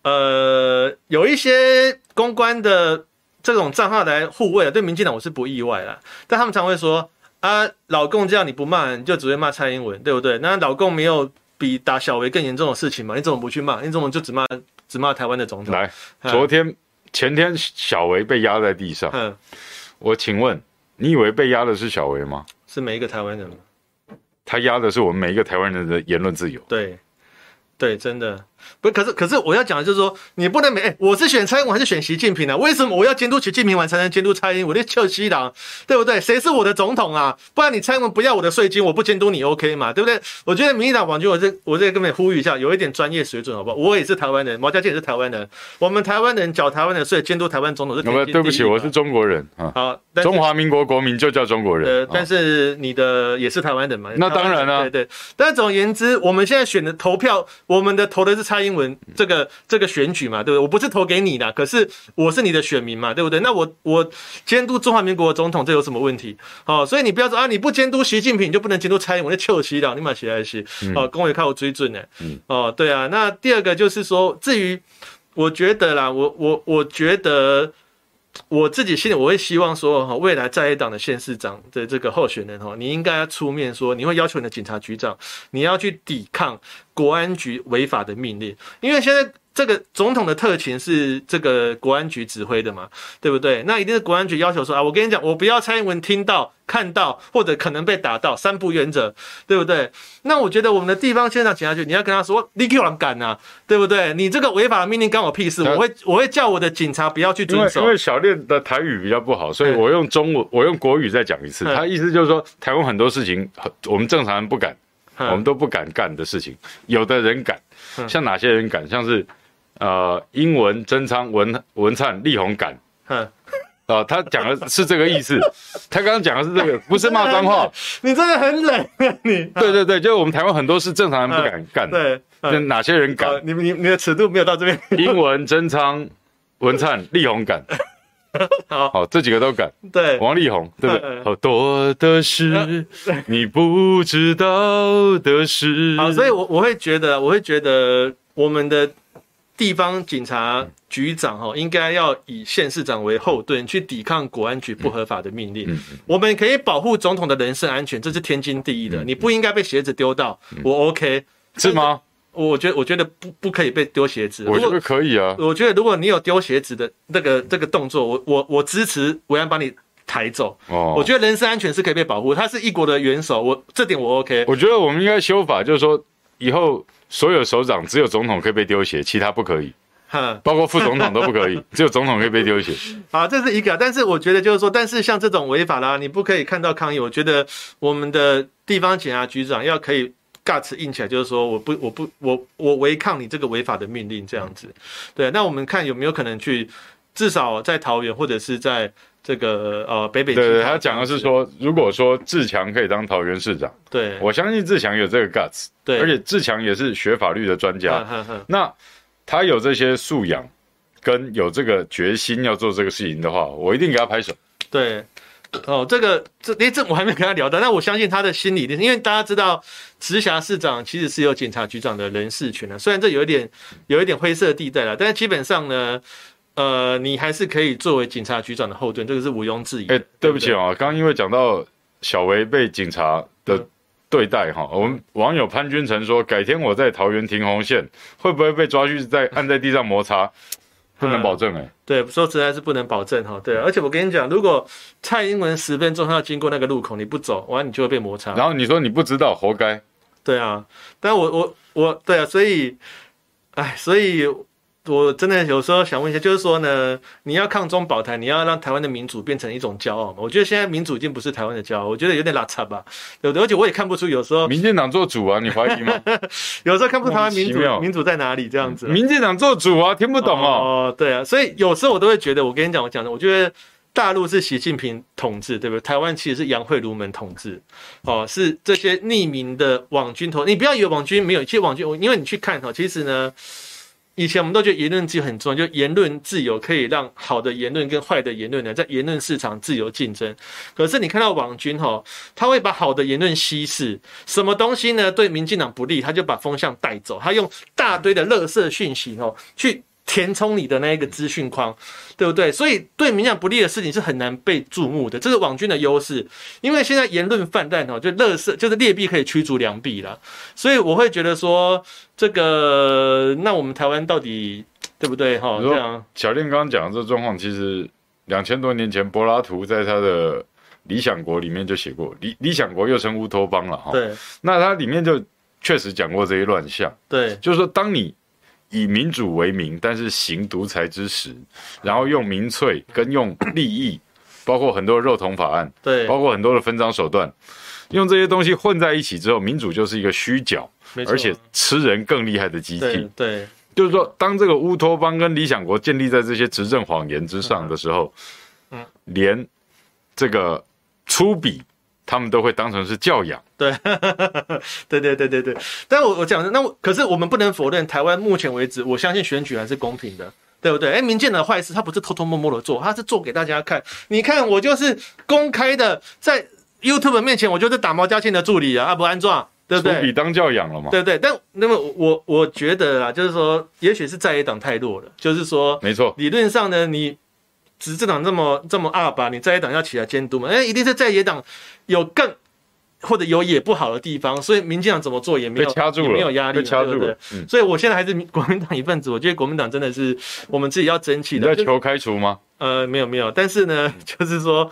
Speaker 2: 呃，有一些公关的这种账号来护卫啊，对民进党我是不意外啦。但他们常会说啊，老共这样你不骂，你就只会骂蔡英文，对不对？那老共没有比打小维更严重的事情嘛？你怎么不去骂？你怎么就只骂只骂台湾的总统？
Speaker 1: 来，昨天前天小维被压在地上，嗯，我请问，你以为被压的是小维吗？
Speaker 2: 是每一个台湾人吗？
Speaker 1: 他压的是我们每一个台湾人的言论自由。
Speaker 2: 对，对，真的。不，可是可是我要讲的就是说，你不能每、欸、我是选蔡英文还是选习近平啊？为什么我要监督习近平完才能监督蔡英文？我的臭西郎，对不对？谁是我的总统啊？不然你蔡英文不要我的税金，我不监督你 OK 嘛？对不对？我觉得民进党网军，我这我这根本呼吁一下，有一点专业水准好不好？我也是台湾人，毛家健也是台湾人，我们台湾人缴台湾的税，监督台湾总统是。
Speaker 1: 对不起，我是中国人啊。好，中华民国国民就叫中国人。
Speaker 2: 呃，但是你的也是台湾人嘛？
Speaker 1: 那当然了、啊。
Speaker 2: 对对。但总而言之，我们现在选的投票，我们的投的是蔡英文这个。这个选举嘛，对不对？我不是投给你的，可是我是你的选民嘛，对不对？那我我监督中华民国的总统，这有什么问题？哦，所以你不要说啊，你不监督习近平，你就不能监督蔡英文，那臭西了，你妈起来是哦，公会靠我追准呢。哦，对啊。那第二个就是说，至于我觉得啦，我我我觉得。我自己心里我会希望说哈，未来在野党的县市长的这个候选人哈，你应该要出面说，你会要求你的警察局长，你要去抵抗国安局违法的命令，因为现在。这个总统的特勤是这个国安局指挥的嘛，对不对？那一定是国安局要求说啊，我跟你讲，我不要蔡英文听到、看到或者可能被打到，三不原则，对不对？那我觉得我们的地方县长警察局，你要跟他说，你给我干呐，对不对？你这个违法的命令干我屁事，我会我会叫我的警察不要去遵守。
Speaker 1: 因为小练的台语比较不好，所以我用中文，我用国语再讲一次。他意思就是说，台湾很多事情，我们正常人不敢，我们都不敢干的事情，有的人敢，像哪些人敢？像是。呃，英文真昌文文灿力宏敢，嗯，啊，他讲的是这个意思，他刚刚讲的是这个，不是骂脏话。
Speaker 2: 你真的很冷啊，你。
Speaker 1: 对对对，就是我们台湾很多是正常人不敢干，对，就哪些人敢？
Speaker 2: 你你你的尺度没有到这边。
Speaker 1: 英文真昌文灿力宏敢，好，好，这几个都敢。对，王力宏，对不对？好多的事你不知道的事。
Speaker 2: 好，所以我我会觉得，我会觉得我们的。地方警察局长哈，应该要以县市长为后盾，去抵抗国安局不合法的命令。我们可以保护总统的人身安全，这是天经地义的。你不应该被鞋子丢到，我 OK
Speaker 1: 是吗？
Speaker 2: 我觉得我觉得不不可以被丢鞋子。
Speaker 1: 我觉得可以啊。
Speaker 2: 我觉得如果你有丢鞋子的那个这个动作，我我我支持维安把你抬走。哦，我觉得人身安全是可以被保护，他是一国的元首，我这点我 OK。
Speaker 1: 我觉得我们应该修法，就是说以后。所有首长只有总统可以被丢鞋，其他不可以，包括副总统都不可以，只有总统可以被丢血。
Speaker 2: 好，这是一个，但是我觉得就是说，但是像这种违法啦，你不可以看到抗议。我觉得我们的地方警察局长要可以 guts 硬起来，就是说我不我不我我违抗你这个违法的命令这样子。对，那我们看有没有可能去，至少在桃园或者是在。这个呃，北北
Speaker 1: 对，他讲的是说，如果说志强可以当桃园市长，
Speaker 2: 对，
Speaker 1: 我相信志强有这个 guts，
Speaker 2: 对，
Speaker 1: 而且志强也是学法律的专家，那他有这些素养跟有这个决心要做这个事情的话，我一定给他拍手。
Speaker 2: 对，哦，这个这诶，这我还没跟他聊到，但我相信他的心理，因为大家知道直辖市长其实是有警察局长的人事权的，虽然这有一点有一点灰色地带了，但是基本上呢。呃，你还是可以作为警察局长的后盾，这个是毋庸置疑。哎、欸，
Speaker 1: 对不起啊，刚刚因为讲到小维被警察的对待哈，嗯、我们网友潘君成说，改天我在桃园停红线，会不会被抓去在按在地上摩擦？不能保证哎、欸。
Speaker 2: 对，说实在是不能保证哈。对，而且我跟你讲，如果蔡英文十分钟要经过那个路口，你不走，完你就会被摩擦。
Speaker 1: 然后你说你不知道，活该。
Speaker 2: 对啊，但我我我对啊，所以，哎，所以。我真的有时候想问一下，就是说呢，你要抗中保台，你要让台湾的民主变成一种骄傲嘛？我觉得现在民主已经不是台湾的骄傲，我觉得有点拉差吧，对？而且我也看不出有时候
Speaker 1: 民进党做主啊，你怀疑吗？
Speaker 2: 有时候看不出台湾民主民主在哪里这样子。
Speaker 1: 民进党做主啊，听不懂哦。
Speaker 2: 哦，对啊，所以有时候我都会觉得，我跟你讲，我讲的，我觉得大陆是习近平统治，对不对？台湾其实是杨慧如们统治，哦，是这些匿名的网军头。你不要以为网军没有，其实网军，因为你去看哈，其实呢。以前我们都觉得言论自由很重要，就言论自由可以让好的言论跟坏的言论呢，在言论市场自由竞争。可是你看到网军哈，他会把好的言论稀释，什么东西呢？对民进党不利，他就把风向带走，他用大堆的垃圾讯息哦去。填充你的那一个资讯框，对不对？所以对民进党不利的事情是很难被注目的，这是网军的优势。因为现在言论泛滥哦，就乐色就是劣币可以驱逐良币了。所以我会觉得说，这个那我们台湾到底对不对？哈，这样。
Speaker 1: 小练刚刚讲的这状况，其实两千多年前柏拉图在他的《理想国》里面就写过，理理想国又称乌托邦了哈。
Speaker 2: 对。
Speaker 1: 那他里面就确实讲过这些乱象。
Speaker 2: 对。
Speaker 1: 就是说，当你。以民主为名，但是行独裁之实，然后用民粹跟用利益，包括很多肉桶法案，
Speaker 2: 对，
Speaker 1: 包括很多的分赃手段，用这些东西混在一起之后，民主就是一个虚假，而且吃人更厉害的机器。
Speaker 2: 对，对，
Speaker 1: 就是说，当这个乌托邦跟理想国建立在这些执政谎言之上的时候，嗯，连这个粗鄙。他们都会当成是教养，
Speaker 2: 对，对对对对对。但我我讲的，那我可是我们不能否认，台湾目前为止，我相信选举还是公平的，对不对？哎，民进党的坏事，他不是偷偷摸摸的做，他是做给大家看。你看，我就是公开的，在 YouTube 面前，我就是打毛家庆的助理啊，阿不安壮，对不对？粗
Speaker 1: 鄙当教养了嘛？
Speaker 2: 对不对。但那么我我觉得啊，就是说，也许是在野党太弱了，就是说，
Speaker 1: 没错，
Speaker 2: 理论上呢，你。执政党这么这么二吧，你在野党要起来监督嘛？哎，一定是在野党有更或者有也不好的地方，所以民进党怎么做也没有
Speaker 1: 掐住了，
Speaker 2: 没有压力，
Speaker 1: 掐住了，
Speaker 2: 对不对？嗯、所以我现在还是国民党一份子，我觉得国民党真的是我们自己要争气的。
Speaker 1: 你在求开除吗？
Speaker 2: 呃，没有没有，但是呢，就是说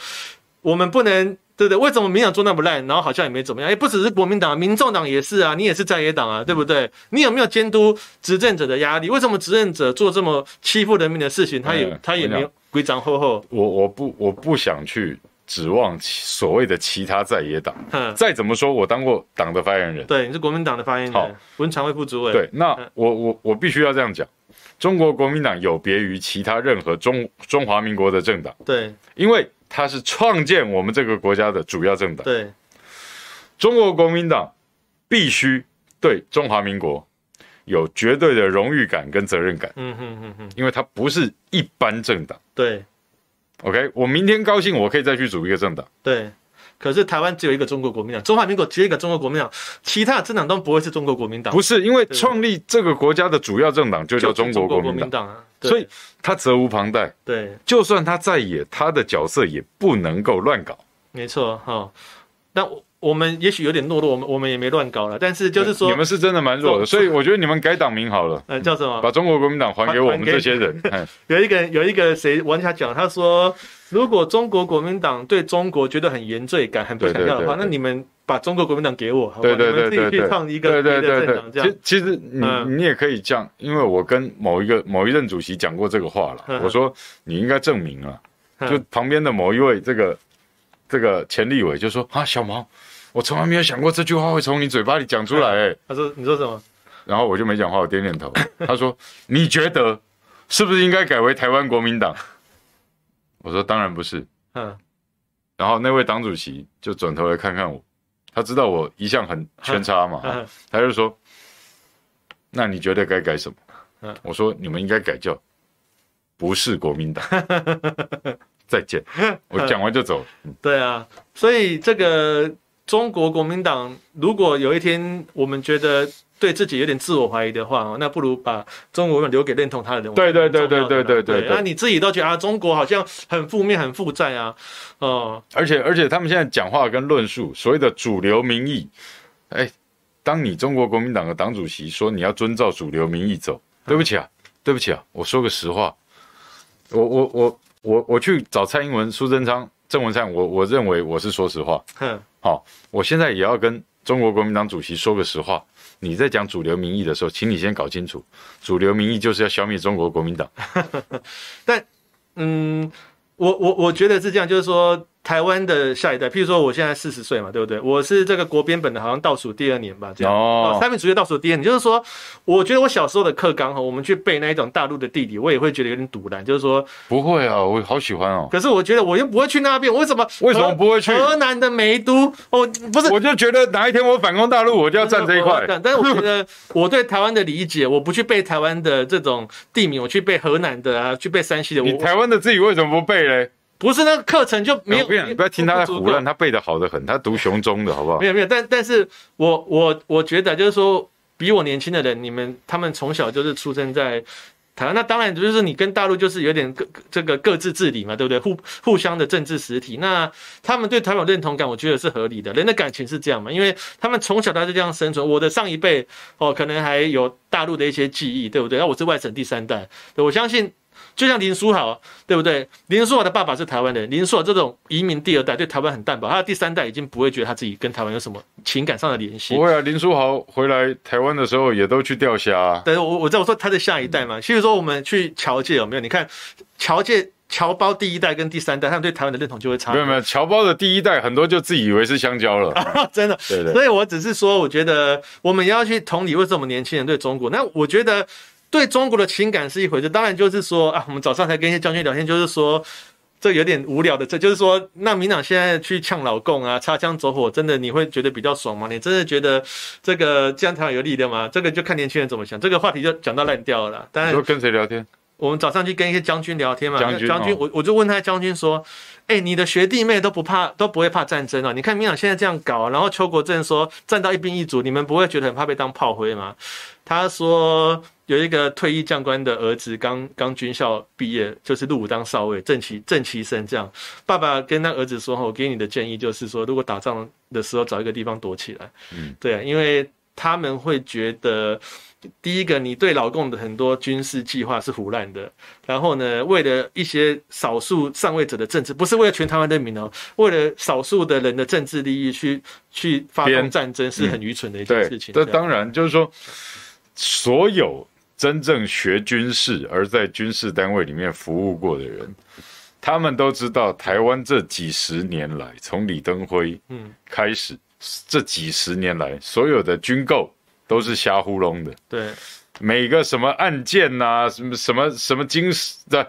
Speaker 2: 我们不能。对对，为什么民进党做那么烂，然后好像也没怎么样？也不只是国民党，民众党也是啊，你也是在野党啊，对不对？你有没有监督执政者的压力？为什么执政者做这么欺负人民的事情，他也、嗯、他也没有规章厚厚？
Speaker 1: 我我不我不想去指望所谓的其他在野党。嗯，再怎么说，我当过党的发言人。
Speaker 2: 对，你是国民党的发言人，好文常会副主委。
Speaker 1: 对，那我我我必须要这样讲，中国国民党有别于其他任何中中华民国的政党。
Speaker 2: 对，
Speaker 1: 因为。他是创建我们这个国家的主要政党。
Speaker 2: 对，
Speaker 1: 中国国民党必须对中华民国有绝对的荣誉感跟责任感。嗯哼哼哼，因为它不是一般政党。
Speaker 2: 对
Speaker 1: ，OK，我明天高兴，我可以再去组一个政党。
Speaker 2: 对，可是台湾只有一个中国国民党，中华民国只有一个中国国民党，其他的政党都不会是中国国民党。
Speaker 1: 不是，因为创立这个国家的主要政党就叫中国国民党啊。所以他责无旁贷。
Speaker 2: 对，
Speaker 1: 就算他在野，他的角色也不能够乱搞。
Speaker 2: 没错哈。那我们也许有点懦弱，我们我们也没乱搞了。但是就是说，
Speaker 1: 你们是真的蛮弱的。所以我觉得你们改党名好了。
Speaker 2: 呃，叫什么？
Speaker 1: 把中国国民党还给我们这些人。
Speaker 2: 有一个有一个谁玩家讲，他说，如果中国国民党对中国觉得很原罪感、很不想要的话，那你们。把中国国民党给我，好不好？对对对对对，自己去创一个别的政党，这样。
Speaker 1: 其其实你、嗯、你也可以这样，因为我跟某一个某一任主席讲过这个话了。嗯、我说你应该证明啊，嗯、就旁边的某一位这个这个前立委就说啊，小毛，我从来没有想过这句话会从你嘴巴里讲出来。哎，
Speaker 2: 他说你说什么？
Speaker 1: 然后我就没讲话，我点点头。他说你觉得是不是应该改为台湾国民党？我说当然不是。嗯。然后那位党主席就转头来看看我。他知道我一向很圈叉嘛，他就说：“那你觉得该改什么？”我说：“你们应该改叫不是国民党。”再见，我讲完就走。
Speaker 2: 对啊，所以这个中国国民党，如果有一天我们觉得。对自己有点自我怀疑的话，那不如把中国留给认同他的人。
Speaker 1: 对对对对对对对。
Speaker 2: 那你自己都觉得啊，中国好像很负面、很负债啊，哦。
Speaker 1: 而且而且，他们现在讲话跟论述，所谓的主流民意，哎，当你中国国民党的党主席说你要遵照主流民意走，对不起啊，对不起啊，我说个实话，我我我我我去找蔡英文、苏贞昌、郑文灿，我我认为我是说实话。哼，好，我现在也要跟中国国民党主席说个实话。你在讲主流民意的时候，请你先搞清楚，主流民意就是要消灭中国国民党。
Speaker 2: 但，嗯，我我我觉得是这样，就是说，台湾的下一代，譬如说我现在四十岁嘛，对不对？我是这个国编本的，好像倒数第二年吧，这样。哦。三民主义倒数第二年，就是说，我觉得我小时候的课纲哈，我们去背那一种大陆的地理，我也会觉得有点堵然，就是说
Speaker 1: 不会啊，我好喜欢哦。
Speaker 2: 可是我觉得我又不会去那边，为什么？
Speaker 1: 为什么不会去
Speaker 2: 河南的梅都？哦，不是，
Speaker 1: 我就觉得哪一天我反攻大陆，我就要站这一块。
Speaker 2: 但是我觉得我对台湾的理解，我不去背台湾的这种地名，我去背河南的啊，去背山西的。
Speaker 1: 你台湾的自己为什么不背嘞？
Speaker 2: 不是那个课程就没有，
Speaker 1: 你不要听他在胡乱，他背的好的很，他读雄中的好不好？
Speaker 2: 没有没有，但但是我我我觉得就是说，比我年轻的人，你们他们从小就是出生在台湾，那当然就是你跟大陆就是有点各这个各自治理嘛，对不对？互互相的政治实体，那他们对台湾认同感，我觉得是合理的。人的感情是这样嘛，因为他们从小他就这样生存。我的上一辈哦，可能还有大陆的一些记忆，对不对？那我是外省第三代，对，我相信。就像林书豪，对不对？林书豪的爸爸是台湾人，林书豪这种移民第二代对台湾很淡薄，他的第三代已经不会觉得他自己跟台湾有什么情感上的联系。
Speaker 1: 不会啊，林书豪回来台湾的时候也都去钓虾啊。
Speaker 2: 对，我我知道，我说他的下一代嘛。其实说我们去侨界有没有？你看侨界侨胞第一代跟第三代，他们对台湾的认同就会差。
Speaker 1: 没有没有，侨胞的第一代很多就自以为是香蕉了，
Speaker 2: 真的。
Speaker 1: 对对。
Speaker 2: 所以我只是说，我觉得我们要去同理为什么年轻人对中国。那我觉得。对中国的情感是一回事，当然就是说啊，我们早上才跟一些将军聊天，就是说这有点无聊的，这就是说，那民党现在去呛老共啊，擦枪走火，真的你会觉得比较爽吗？你真的觉得这个这样才有力量吗？这个就看年轻人怎么想。这个话题就讲到烂掉了啦。当然，
Speaker 1: 说跟谁聊天？
Speaker 2: 我们早上去跟一些将军聊天嘛。将
Speaker 1: 军，
Speaker 2: 我我就问他将军说，哎、欸，你的学弟妹都不怕，都不会怕战争啊？你看民党现在这样搞，然后邱国正说站到一兵一卒，你们不会觉得很怕被当炮灰吗？他说。有一个退役将官的儿子刚刚军校毕业，就是入伍当少尉，正其正其生这样。爸爸跟他儿子说：“我给你的建议就是说，如果打仗的时候找一个地方躲起来。”嗯，对啊，因为他们会觉得，第一个，你对老共的很多军事计划是唬烂的。然后呢，为了一些少数上位者的政治，不是为了全台湾人民哦，为了少数的人的政治利益去 去发动战争，是很愚蠢的一件事情。
Speaker 1: 这、嗯、当然就是说，所有。真正学军事而在军事单位里面服务过的人，他们都知道台湾这几十年来，从李登辉嗯开始，这几十年来所有的军购都是瞎糊弄的。
Speaker 2: 对，
Speaker 1: 每个什么案件呐、啊，什么什么什么金的，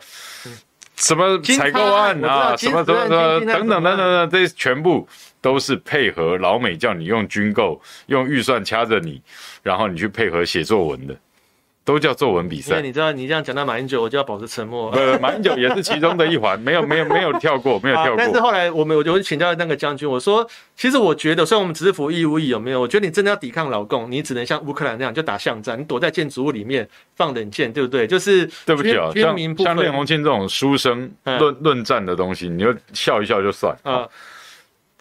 Speaker 1: 什么采购案啊，什么什么等等等等等，这些全部都是配合老美叫你用军购，用预算掐着你，然后你去配合写作文的。都叫作文比赛，
Speaker 2: 因为你知道，你这样讲到马英九，我就要保持沉默。
Speaker 1: 呃，马英九也是其中的一环，没有，没有，没有跳过，没有跳过。
Speaker 2: 但是后来我们，我就请教那个将军，我说，其实我觉得，虽然我们只是服义务役，有没有？我觉得你真的要抵抗老共，你只能像乌克兰那样，就打巷战，你躲在建筑物里面放冷箭，对不对？就 是
Speaker 1: 对不起啊，像像练红庆这种书生论论战的东西，你就笑一笑就算啊。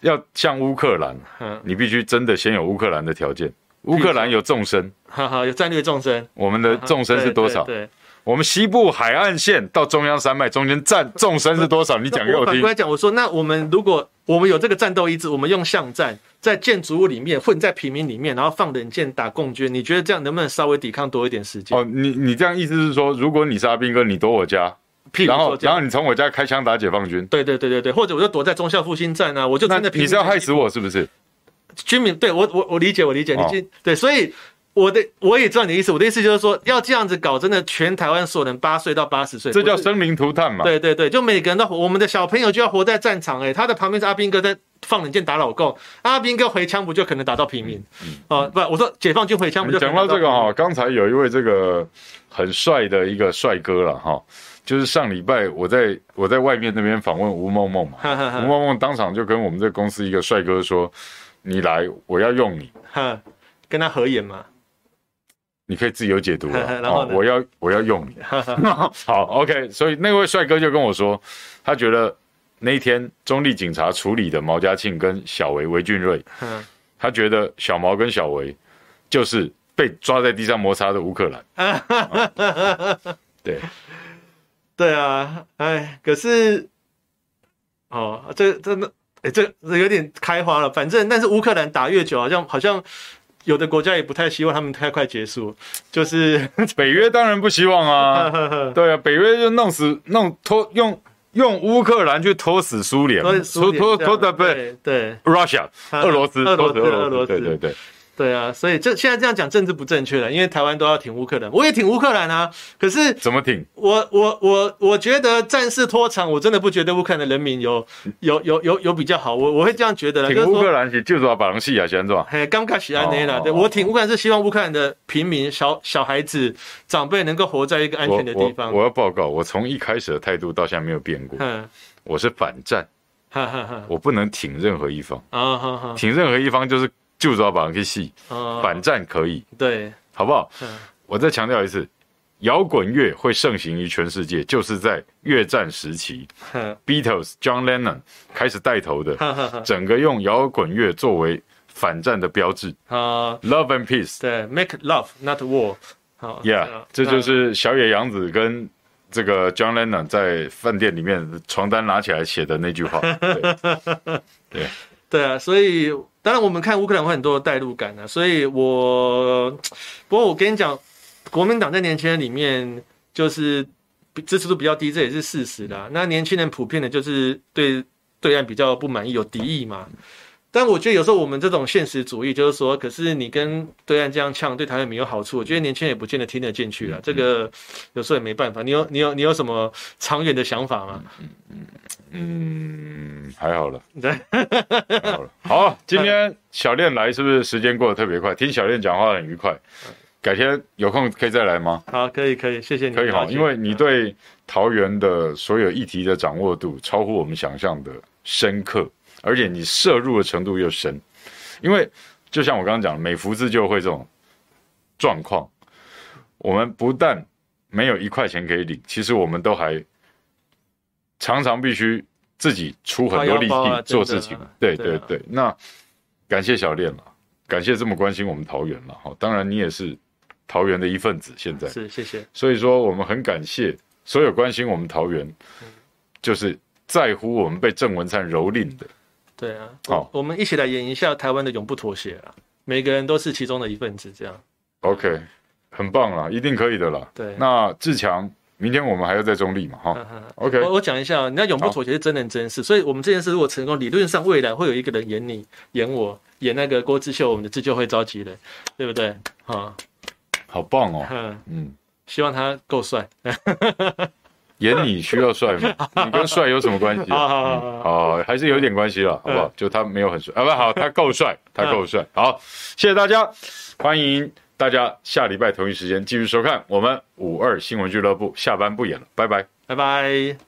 Speaker 1: 要像乌克兰，你必须真的先有乌克兰的条件。乌克兰有纵深，
Speaker 2: 哈哈，有战略纵深。
Speaker 1: 我们的纵深是多少？对，我们西部海岸线到中央山脉中间战纵深是多少？你讲给我听。反过来
Speaker 2: 讲，我说那我们如果我们有这个战斗意志，我们用巷战在建筑物里面混在平民里面，然后放冷箭打共军，你觉得这样能不能稍微抵抗多一点时间？
Speaker 1: 哦，你你这样意思是说，如果你是阿兵哥，你躲我家，然后然后你从我家开枪打解放军？
Speaker 2: 对对对对对，或者我就躲在中校复兴站啊，我就真的平。
Speaker 1: 你是要害死我是不是？
Speaker 2: 军民对我我我理解我理解，你对，所以我的我也知道你的意思。我的意思就是说，要这样子搞，真的全台湾所有人八岁到八十岁，
Speaker 1: 这叫生灵涂炭嘛？
Speaker 2: 对对对，就每个人都，我们的小朋友就要活在战场哎、欸，他的旁边是阿兵哥在放冷箭打老共，阿兵哥回枪不就可能打到平民？嗯嗯、哦不，我说解放军回枪不就讲
Speaker 1: 到这个哈、哦？刚才有一位这个很帅的一个帅哥了哈，就是上礼拜我在我在外面那边访问吴梦梦嘛，吴梦梦当场就跟我们这个公司一个帅哥说。你来，我要用你，
Speaker 2: 哼，跟他合演嘛？
Speaker 1: 你可以自由解读了。然后我要我要用你，好，OK。所以那位帅哥就跟我说，他觉得那一天中立警察处理的毛家庆跟小维维俊瑞，他觉得小毛跟小维就是被抓在地上摩擦的乌克兰。对，
Speaker 2: 对啊，哎，可是，哦，这真的。哎，这有点开花了。反正，但是乌克兰打越久，好像好像有的国家也不太希望他们太快结束。就是
Speaker 1: 北约当然不希望啊，对啊，北约就弄死弄拖用用乌克兰去拖死苏联，拖拖拖的不对对，Russia 俄罗斯，
Speaker 2: 俄罗斯，俄罗斯，
Speaker 1: 对对对。
Speaker 2: 对啊，所以这现在这样讲政治不正确了，因为台湾都要挺乌克兰，我也挺乌克兰啊。可是
Speaker 1: 怎么挺？
Speaker 2: 我我我我觉得战事拖长，我真的不觉得乌克兰的人民有有有有有比较好。我我会这样觉得啦。
Speaker 1: 挺乌克兰是就是要把人戏啊，先做。
Speaker 2: 嘿，刚开始安内啦，对我挺乌克兰是希望乌克兰的平民、小小孩子、长辈能够活在一个安全的地方。
Speaker 1: 我，要报告，我从一开始的态度到现在没有变过。嗯，我是反战，哈哈哈，我不能挺任何一方啊，哈哈，挺任何一方就是。就是要把人给戏，反战可以，
Speaker 2: 对，
Speaker 1: 好不好？我再强调一次，摇滚乐会盛行于全世界，就是在越战时期，Beatles John Lennon 开始带头的，整个用摇滚乐作为反战的标志。啊，Love and Peace，
Speaker 2: 对，Make Love Not War，好
Speaker 1: ，Yeah，这就是小野洋子跟这个 John Lennon 在饭店里面床单拿起来写的那句话，对，
Speaker 2: 对对啊，所以。当然，我们看乌克兰会很多的代入感啊，所以我，不过我跟你讲，国民党在年轻人里面就是支持度比较低，这也是事实啦。那年轻人普遍的就是对对岸比较不满意，有敌意嘛。但我觉得有时候我们这种现实主义，就是说，可是你跟对岸这样呛，对台湾没有好处。我觉得年轻人也不见得听得进去了。这个有时候也没办法。你有你有你有什么长远的想法吗？嗯嗯
Speaker 1: 嗯，还好了。对，还好了。好，今天小练来是不是时间过得特别快？听小练讲话很愉快。改天有空可以再来吗？
Speaker 2: 好，可以可以，谢谢你。
Speaker 1: 可以哈，因为你对桃园的所有议题的掌握度超乎我们想象的深刻。而且你摄入的程度又深，因为就像我刚刚讲的，美福自救会这种状况，我们不但没有一块钱可以领，其实我们都还常常必须自己出很多力气做事情。对对对，那感谢小练了，感谢这么关心我们桃园了哈。当然你也是桃园的一份子，现在
Speaker 2: 是谢谢。
Speaker 1: 所以说我们很感谢所有关心我们桃园，就是在乎我们被郑文灿蹂躏的。
Speaker 2: 对啊，好，我们一起来演一下台湾的永不妥协啊！每个人都是其中的一份子，这样。
Speaker 1: OK，很棒啦，一定可以的啦。
Speaker 2: 对，
Speaker 1: 那志强，明天我们还要在中立嘛？哈，OK。
Speaker 2: 我我讲一下，你要永不妥协是真人真事，所以我们这件事如果成功，理论上未来会有一个人演你，演我，演那个郭志秀，我们的自救会召集人，对不对？好，
Speaker 1: 好棒哦。嗯嗯，
Speaker 2: 希望他够帅。
Speaker 1: 演你需要帅吗？你跟帅有什么关系？好好好，好，还是有点关系了，好不好？就他没有很帅啊，不好，他够帅，他够帅。好，谢谢大家，欢迎大家下礼拜同一时间继续收看我们五二新闻俱乐部。下班不演了，拜拜，
Speaker 2: 拜拜。